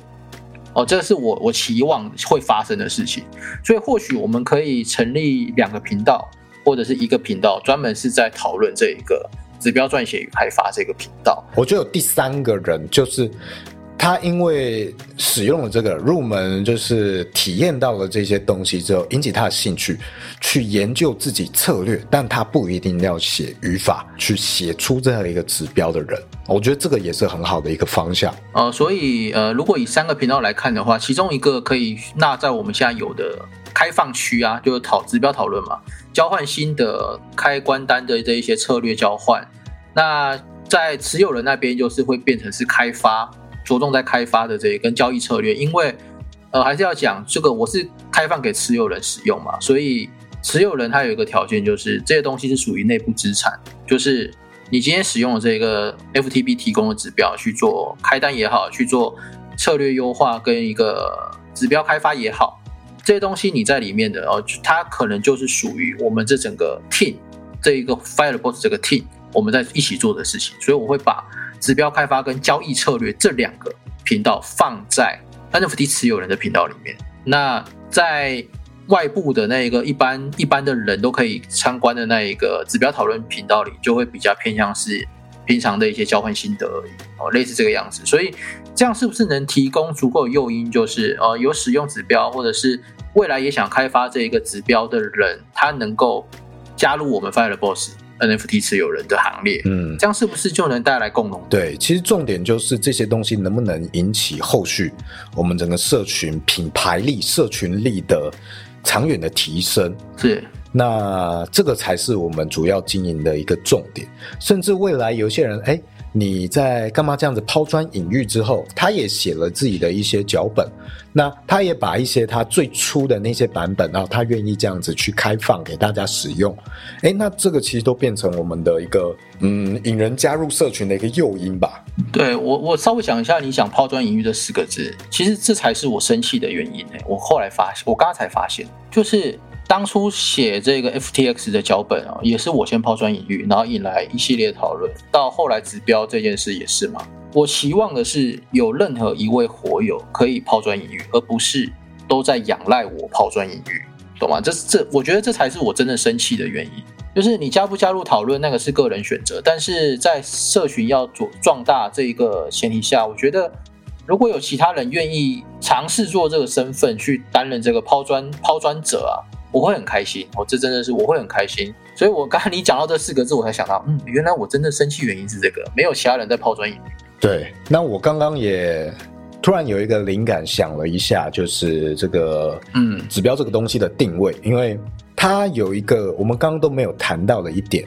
哦，这是我我期望会发生的事情，所以或许我们可以成立两个频道，或者是一个频道，专门是在讨论这一个指标撰写与开发这个频道。我觉得有第三个人就是。他因为使用了这个入门，就是体验到了这些东西之后，引起他的兴趣，去研究自己策略，但他不一定要写语法去写出这样一个指标的人，我觉得这个也是很好的一个方向。呃，所以呃，如果以三个频道来看的话，其中一个可以纳在我们现在有的开放区啊，就是讨指标讨论嘛，交换新的开关单的这一些策略交换。那在持有人那边，就是会变成是开发。着重在开发的这一跟交易策略，因为呃还是要讲这个，我是开放给持有人使用嘛，所以持有人他有一个条件，就是这些东西是属于内部资产，就是你今天使用的这个 FTB 提供的指标去做开单也好，去做策略优化跟一个指标开发也好，这些东西你在里面的哦，它可能就是属于我们这整个 team 这一个 Fireboss 这个 team 我们在一起做的事情，所以我会把。指标开发跟交易策略这两个频道放在 NFT 持有人的频道里面。那在外部的那一个一般一般的人都可以参观的那一个指标讨论频道里，就会比较偏向是平常的一些交换心得而已哦，类似这个样子。所以这样是不是能提供足够诱因，就是呃有使用指标或者是未来也想开发这一个指标的人，他能够加入我们 Fire Boss？NFT 持有人的行列，嗯，这样是不是就能带来共荣？对，其实重点就是这些东西能不能引起后续我们整个社群品牌力、社群力的长远的提升。是，那这个才是我们主要经营的一个重点。甚至未来有些人，哎。你在干嘛这样子抛砖引玉之后，他也写了自己的一些脚本，那他也把一些他最初的那些版本，然后他愿意这样子去开放给大家使用，哎，那这个其实都变成我们的一个嗯引人加入社群的一个诱因吧。对我，我稍微讲一下，你想抛砖引玉这四个字，其实这才是我生气的原因哎。我后来发现，我刚刚才发现，就是。当初写这个 FTX 的脚本啊，也是我先抛砖引玉，然后引来一系列讨论。到后来指标这件事也是嘛。我期望的是有任何一位火友可以抛砖引玉，而不是都在仰赖我抛砖引玉，懂吗？这这，我觉得这才是我真正生气的原因。就是你加不加入讨论，那个是个人选择，但是在社群要做壮大这一个前提下，我觉得如果有其他人愿意尝试做这个身份去担任这个抛砖抛砖者啊。我会很开心，哦，这真的是我会很开心，所以我刚才你讲到这四个字，我才想到，嗯，原来我真的生气原因是这个，没有其他人在抛砖引玉。对，那我刚刚也突然有一个灵感，想了一下，就是这个，嗯，指标这个东西的定位，因为它有一个我们刚刚都没有谈到的一点，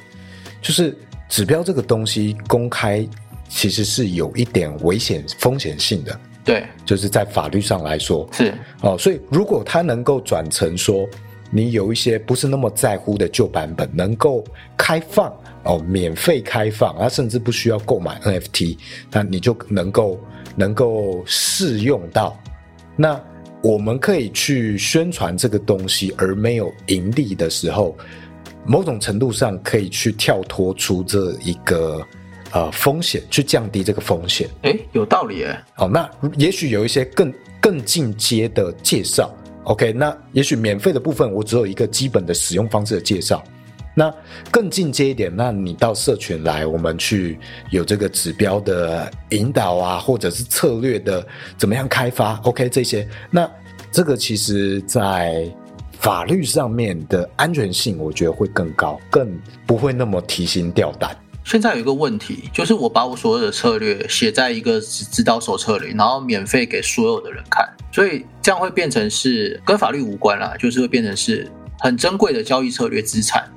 就是指标这个东西公开其实是有一点危险风险性的，对，就是在法律上来说是哦，所以如果它能够转成说。你有一些不是那么在乎的旧版本，能够开放哦，免费开放，啊，甚至不需要购买 NFT，那你就能够能够试用到。那我们可以去宣传这个东西，而没有盈利的时候，某种程度上可以去跳脱出这一个呃风险，去降低这个风险。哎，有道理哎。好，那也许有一些更更进阶的介绍。OK，那也许免费的部分我只有一个基本的使用方式的介绍。那更进阶一点，那你到社群来，我们去有这个指标的引导啊，或者是策略的怎么样开发？OK，这些，那这个其实在法律上面的安全性，我觉得会更高，更不会那么提心吊胆。现在有一个问题，就是我把我所有的策略写在一个指导手册里，然后免费给所有的人看，所以这样会变成是跟法律无关啦，就是会变成是很珍贵的交易策略资产。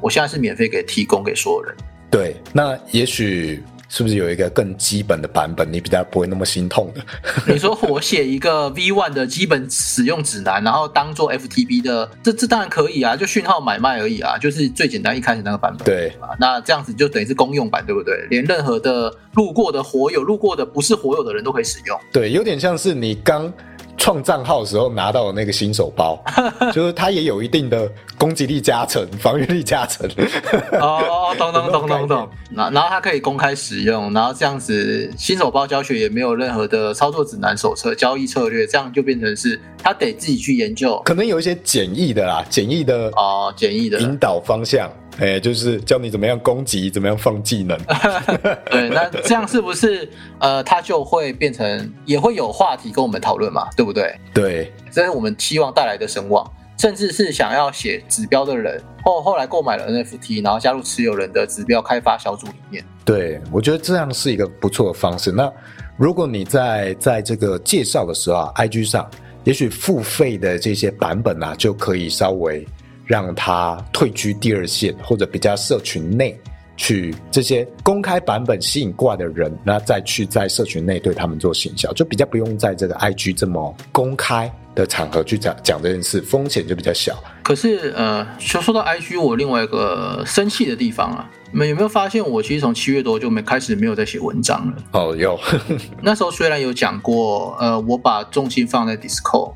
我现在是免费给提供给所有人。对，那也许是不是有一个更基本的版本，你比较不会那么心痛的？你说我写一个 V One 的基本使用指南，然后当做 FTP 的，这这当然可以啊，就讯号买卖而已啊，就是最简单一开始那个版本。对啊，那这样子就等于是公用版，对不对？连任何的路过的火友、路过的不是火友的人都可以使用。对，有点像是你刚。创账号的时候拿到的那个新手包，就是它也有一定的攻击力加成、防御力加成。哦，懂懂懂懂懂。然然后它可以公开使用，然后这样子新手包教学也没有任何的操作指南手册、交易策略，这样就变成是他得自己去研究。可能有一些简易的啦，简易的哦，简易的引导方向。哎，就是教你怎么样攻击，怎么样放技能。对，那这样是不是呃，他就会变成也会有话题跟我们讨论嘛？对不对？对，这是我们期望带来的声望，甚至是想要写指标的人，后后来购买了 NFT，然后加入持有人的指标开发小组里面。对，我觉得这样是一个不错的方式。那如果你在在这个介绍的时候啊，IG 上，也许付费的这些版本啊，就可以稍微。让他退居第二线，或者比较社群内去这些公开版本吸引过来的人，那再去在社群内对他们做行销，就比较不用在这个 IG 这么公开的场合去讲讲这件事，风险就比较小。可是呃，说说到 IG，我另外一个生气的地方啊，你们有没有发现，我其实从七月多就没开始没有在写文章了？哦，有。那时候虽然有讲过，呃，我把重心放在 Discord。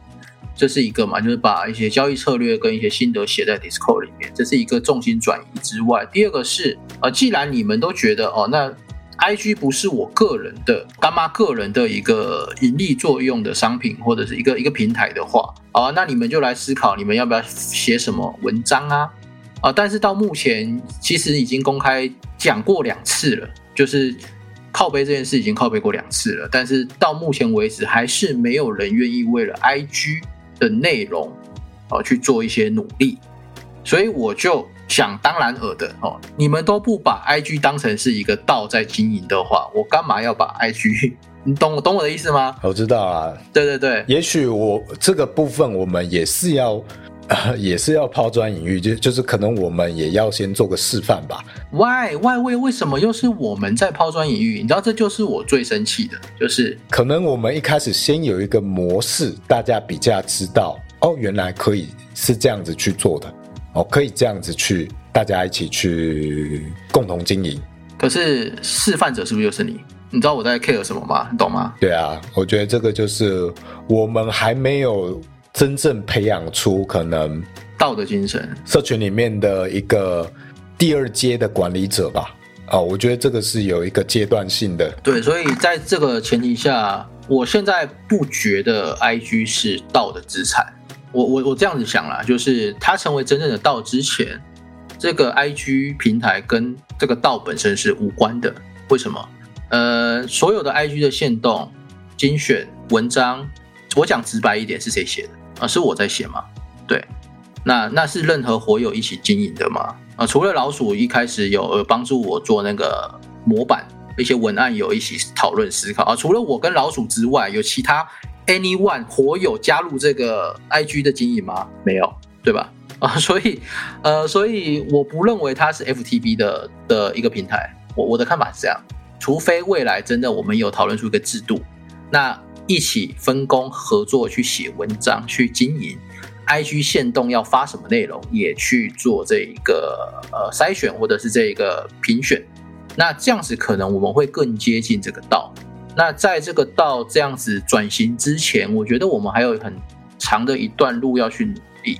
这是一个嘛，就是把一些交易策略跟一些心得写在 Discord 里面，这是一个重心转移之外。第二个是，呃，既然你们都觉得哦，那 IG 不是我个人的干妈个人的一个盈利作用的商品或者是一个一个平台的话，啊，那你们就来思考你们要不要写什么文章啊？啊，但是到目前其实已经公开讲过两次了，就是靠背这件事已经靠背过两次了，但是到目前为止还是没有人愿意为了 IG。的内容，哦，去做一些努力，所以我就想当然尔的哦，你们都不把 IG 当成是一个道在经营的话，我干嘛要把 IG？你懂懂我的意思吗？我知道啊，对对对，也许我这个部分我们也是要，也是要抛砖引玉，就就是可能我们也要先做个示范吧。Why Why 为为什么又是我们在抛砖引玉？你知道这就是我最生气的，就是可能我们一开始先有一个模式，大家比较知道哦，原来可以是这样子去做的，哦，可以这样子去大家一起去共同经营。可是示范者是不是又是你？你知道我在 care 什么吗？你懂吗？对啊，我觉得这个就是我们还没有真正培养出可能道德精神，社群里面的一个第二阶的管理者吧。哦，我觉得这个是有一个阶段性的。对，所以在这个前提下，我现在不觉得 IG 是道的资产。我我我这样子想啦，就是它成为真正的道之前，这个 IG 平台跟这个道本身是无关的。为什么？呃，所有的 IG 的限动、精选文章，我讲直白一点，是谁写的啊？是我在写吗？对，那那是任何火友一起经营的吗？啊，除了老鼠一开始有帮助我做那个模板，一些文案有一起讨论思考啊。除了我跟老鼠之外，有其他 anyone 火友加入这个 IG 的经营吗？没有，对吧？啊，所以呃，所以我不认为它是 FTB 的的一个平台。我我的看法是这样。除非未来真的我们有讨论出一个制度，那一起分工合作去写文章去经营，IG 线动要发什么内容也去做这一个呃筛选或者是这一个评选，那这样子可能我们会更接近这个道。那在这个道这样子转型之前，我觉得我们还有很长的一段路要去努力。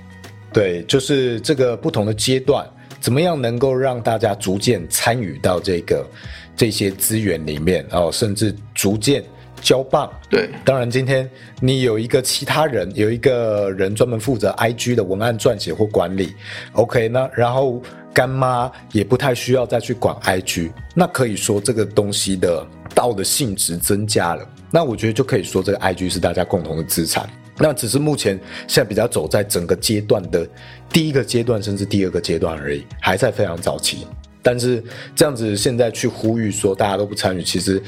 对，就是这个不同的阶段，怎么样能够让大家逐渐参与到这个。这些资源里面哦，甚至逐渐交棒。对，当然今天你有一个其他人，有一个人专门负责 IG 的文案撰写或管理。OK，那然后干妈也不太需要再去管 IG，那可以说这个东西的道的性质增加了。那我觉得就可以说这个 IG 是大家共同的资产。那只是目前现在比较走在整个阶段的第一个阶段，甚至第二个阶段而已，还在非常早期。但是这样子现在去呼吁说大家都不参与，其实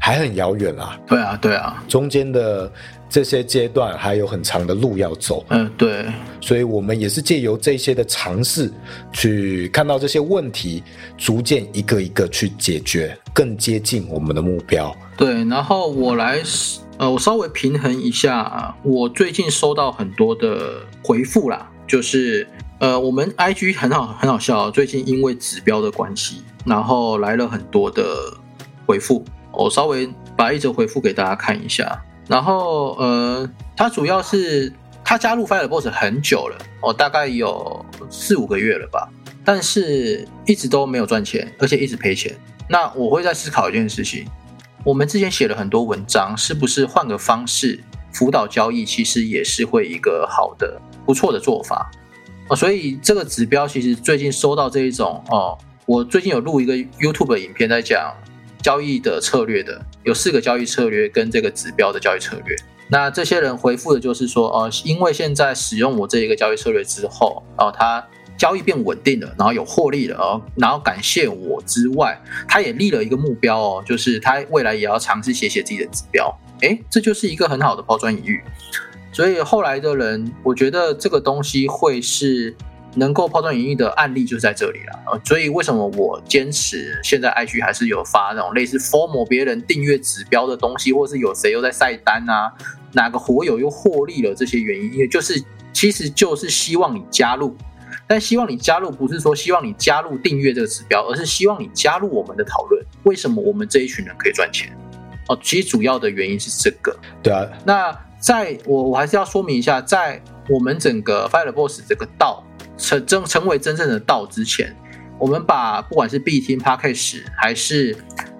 还很遥远啦。对啊，对啊，中间的这些阶段还有很长的路要走。嗯，对，所以我们也是借由这些的尝试，去看到这些问题，逐渐一个一个去解决，更接近我们的目标。对，然后我来，呃，我稍微平衡一下，我最近收到很多的回复啦，就是呃，我们 IG 很好很好笑，最近因为指标的关系，然后来了很多的回复，我稍微把一则回复给大家看一下。然后呃，他主要是他加入 Fireboss 很久了，哦，大概有四五个月了吧，但是一直都没有赚钱，而且一直赔钱。那我会在思考一件事情。我们之前写了很多文章，是不是换个方式辅导交易，其实也是会一个好的、不错的做法哦。所以这个指标其实最近收到这一种哦，我最近有录一个 YouTube 影片在讲交易的策略的，有四个交易策略跟这个指标的交易策略。那这些人回复的就是说，哦，因为现在使用我这一个交易策略之后，哦，他。交易变稳定了，然后有获利了，然后感谢我之外，他也立了一个目标哦，就是他未来也要尝试写写自己的指标，诶，这就是一个很好的抛砖引玉。所以后来的人，我觉得这个东西会是能够抛砖引玉的案例就在这里了所以为什么我坚持现在 IG 还是有发那种类似 form 别人订阅指标的东西，或是有谁又在晒单啊，哪个活友又获利了这些原因，因为就是其实就是希望你加入。但希望你加入，不是说希望你加入订阅这个指标，而是希望你加入我们的讨论。为什么我们这一群人可以赚钱？哦，其实主要的原因是这个。对啊。那在我我还是要说明一下，在我们整个 Fire Boss 这个道成真成为真正的道之前，我们把不管是 B 听 p a c k a g e 还是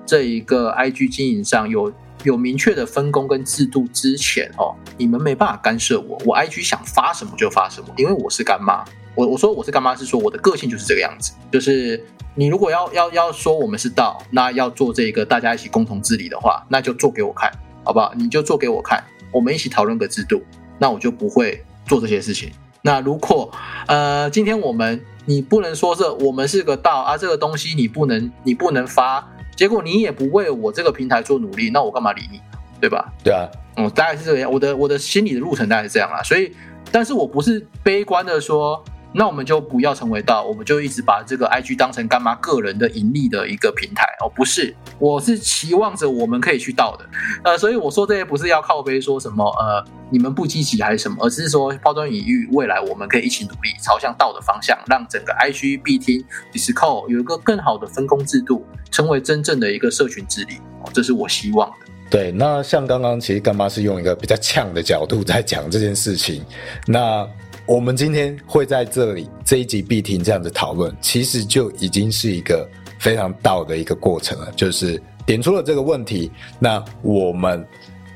这一个 IG 经营上有有明确的分工跟制度之前哦，你们没办法干涉我，我 IG 想发什么就发什么，因为我是干妈。我我说我是干妈，是说我的个性就是这个样子。就是你如果要要要说我们是道，那要做这个大家一起共同治理的话，那就做给我看，好不好？你就做给我看，我们一起讨论个制度，那我就不会做这些事情。那如果呃今天我们你不能说这我们是个道啊，这个东西你不能你不能发，结果你也不为我这个平台做努力，那我干嘛理你？对吧？对啊，嗯，大概是这样。我的我的心理的路程大概是这样啊，所以，但是我不是悲观的说。那我们就不要成为道，我们就一直把这个 IG 当成干妈个人的盈利的一个平台哦，不是，我是期望着我们可以去道的，呃，所以我说这些不是要靠背说什么，呃，你们不积极还是什么，而是说抛砖引玉，未来我们可以一起努力，朝向道的方向，让整个 IG、B 听、d i s c o 有一个更好的分工制度，成为真正的一个社群治理，哦这是我希望的。对，那像刚刚其实干妈是用一个比较呛的角度在讲这件事情，那。我们今天会在这里这一集必听这样子讨论，其实就已经是一个非常道的一个过程了，就是点出了这个问题，那我们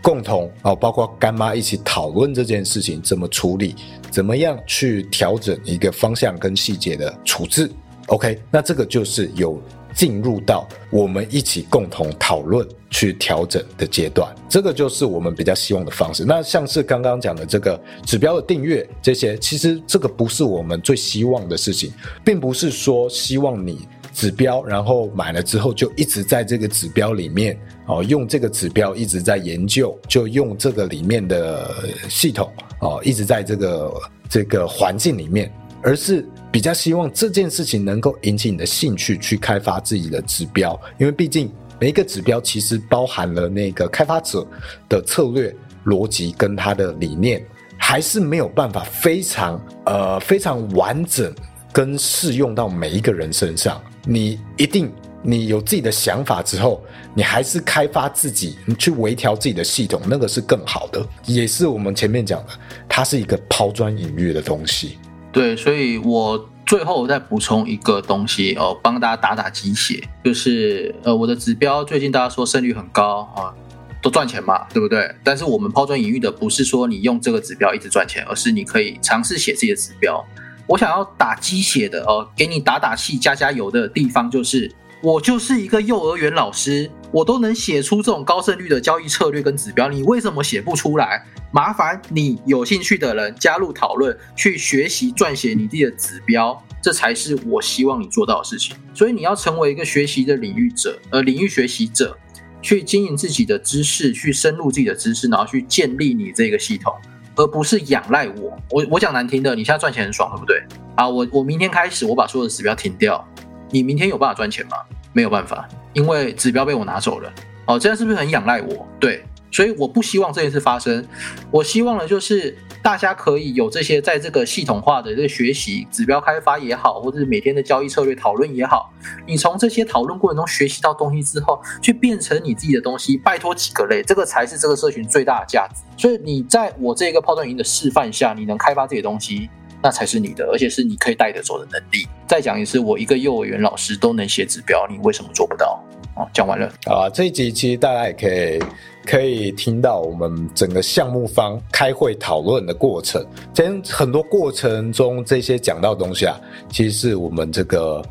共同哦，包括干妈一起讨论这件事情怎么处理，怎么样去调整一个方向跟细节的处置。OK，那这个就是有。进入到我们一起共同讨论、去调整的阶段，这个就是我们比较希望的方式。那像是刚刚讲的这个指标的订阅这些，其实这个不是我们最希望的事情，并不是说希望你指标然后买了之后就一直在这个指标里面哦，用这个指标一直在研究，就用这个里面的系统哦，一直在这个这个环境里面，而是。比较希望这件事情能够引起你的兴趣，去开发自己的指标，因为毕竟每一个指标其实包含了那个开发者的策略逻辑跟他的理念，还是没有办法非常呃非常完整跟适用到每一个人身上。你一定你有自己的想法之后，你还是开发自己，你去微调自己的系统，那个是更好的，也是我们前面讲的，它是一个抛砖引玉的东西。对，所以我最后再补充一个东西哦，帮大家打打鸡血，就是呃，我的指标最近大家说胜率很高啊，都赚钱嘛，对不对？但是我们抛砖引玉的不是说你用这个指标一直赚钱，而是你可以尝试写自己的指标。我想要打鸡血的哦，给你打打气、加加油的地方就是，我就是一个幼儿园老师，我都能写出这种高胜率的交易策略跟指标，你为什么写不出来？麻烦你有兴趣的人加入讨论，去学习撰写你自己的指标，这才是我希望你做到的事情。所以你要成为一个学习的领域者，呃，领域学习者，去经营自己的知识，去深入自己的知识，然后去建立你这个系统，而不是仰赖我。我我讲难听的，你现在赚钱很爽，对不对？啊，我我明天开始我把所有的指标停掉，你明天有办法赚钱吗？没有办法，因为指标被我拿走了。哦，这样是不是很仰赖我？对。所以我不希望这件事发生，我希望的就是大家可以有这些在这个系统化的这个学习、指标开发也好，或者是每天的交易策略讨论也好，你从这些讨论过程中学习到东西之后，去变成你自己的东西。拜托几个类，这个才是这个社群最大的价值。所以你在我这个抛砖引玉的示范下，你能开发这些东西，那才是你的，而且是你可以带得走的能力。再讲一次，我一个幼儿园老师都能写指标，你为什么做不到？哦，讲完了。啊，这一集其实大家也可以可以听到我们整个项目方开会讨论的过程。在很多过程中，这些讲到东西啊，其实是我们这个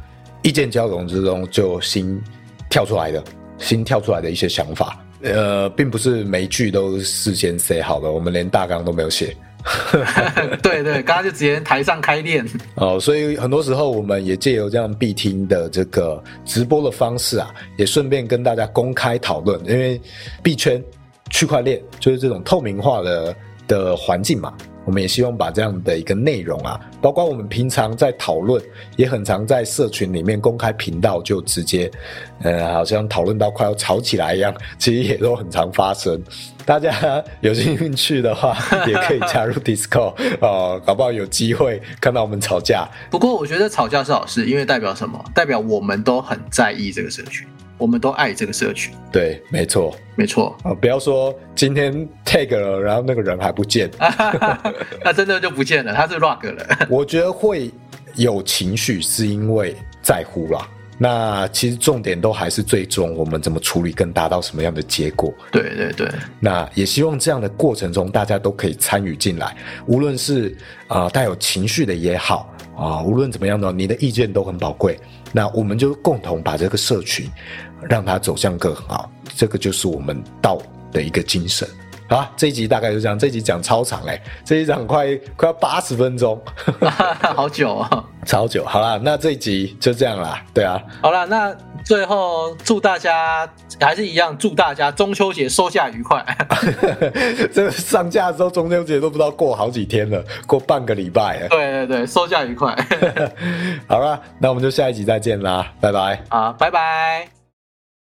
意见交融之中就新跳出来的，新跳出来的一些想法。呃，并不是每一句都事先写好的，我们连大纲都没有写。对对，刚刚就直接台上开练哦，所以很多时候我们也借由这样必听的这个直播的方式啊，也顺便跟大家公开讨论，因为币圈区块链就是这种透明化的的环境嘛。我们也希望把这样的一个内容啊，包括我们平常在讨论，也很常在社群里面公开频道就直接，呃，好像讨论到快要吵起来一样，其实也都很常发生。大家有兴趣的话，也可以加入 Discord 哦，搞不好有机会看到我们吵架。不过我觉得吵架是好事，因为代表什么？代表我们都很在意这个社群。我们都爱这个社群，对，没错，没错啊！不要说今天 tag 了，然后那个人还不见，那真的就不见了，他是 rug 了。我觉得会有情绪，是因为在乎啦。那其实重点都还是最终我们怎么处理，更达到什么样的结果。对对对。那也希望这样的过程中，大家都可以参与进来，无论是啊带有情绪的也好啊，无论怎么样的，你的意见都很宝贵。那我们就共同把这个社群，让它走向更好，这个就是我们道的一个精神。好，这一集大概就这样，这一集讲超长哎，这一讲快快要八十分钟，好久哦，超久。好啦，那这一集就这样啦，对啊。好啦，那最后祝大家还是一样，祝大家中秋节收假愉快。这上架的时候，中秋节都不知道过好几天了，过半个礼拜。对对对，收假愉快。好啦，那我们就下一集再见啦，拜拜。啊，拜拜。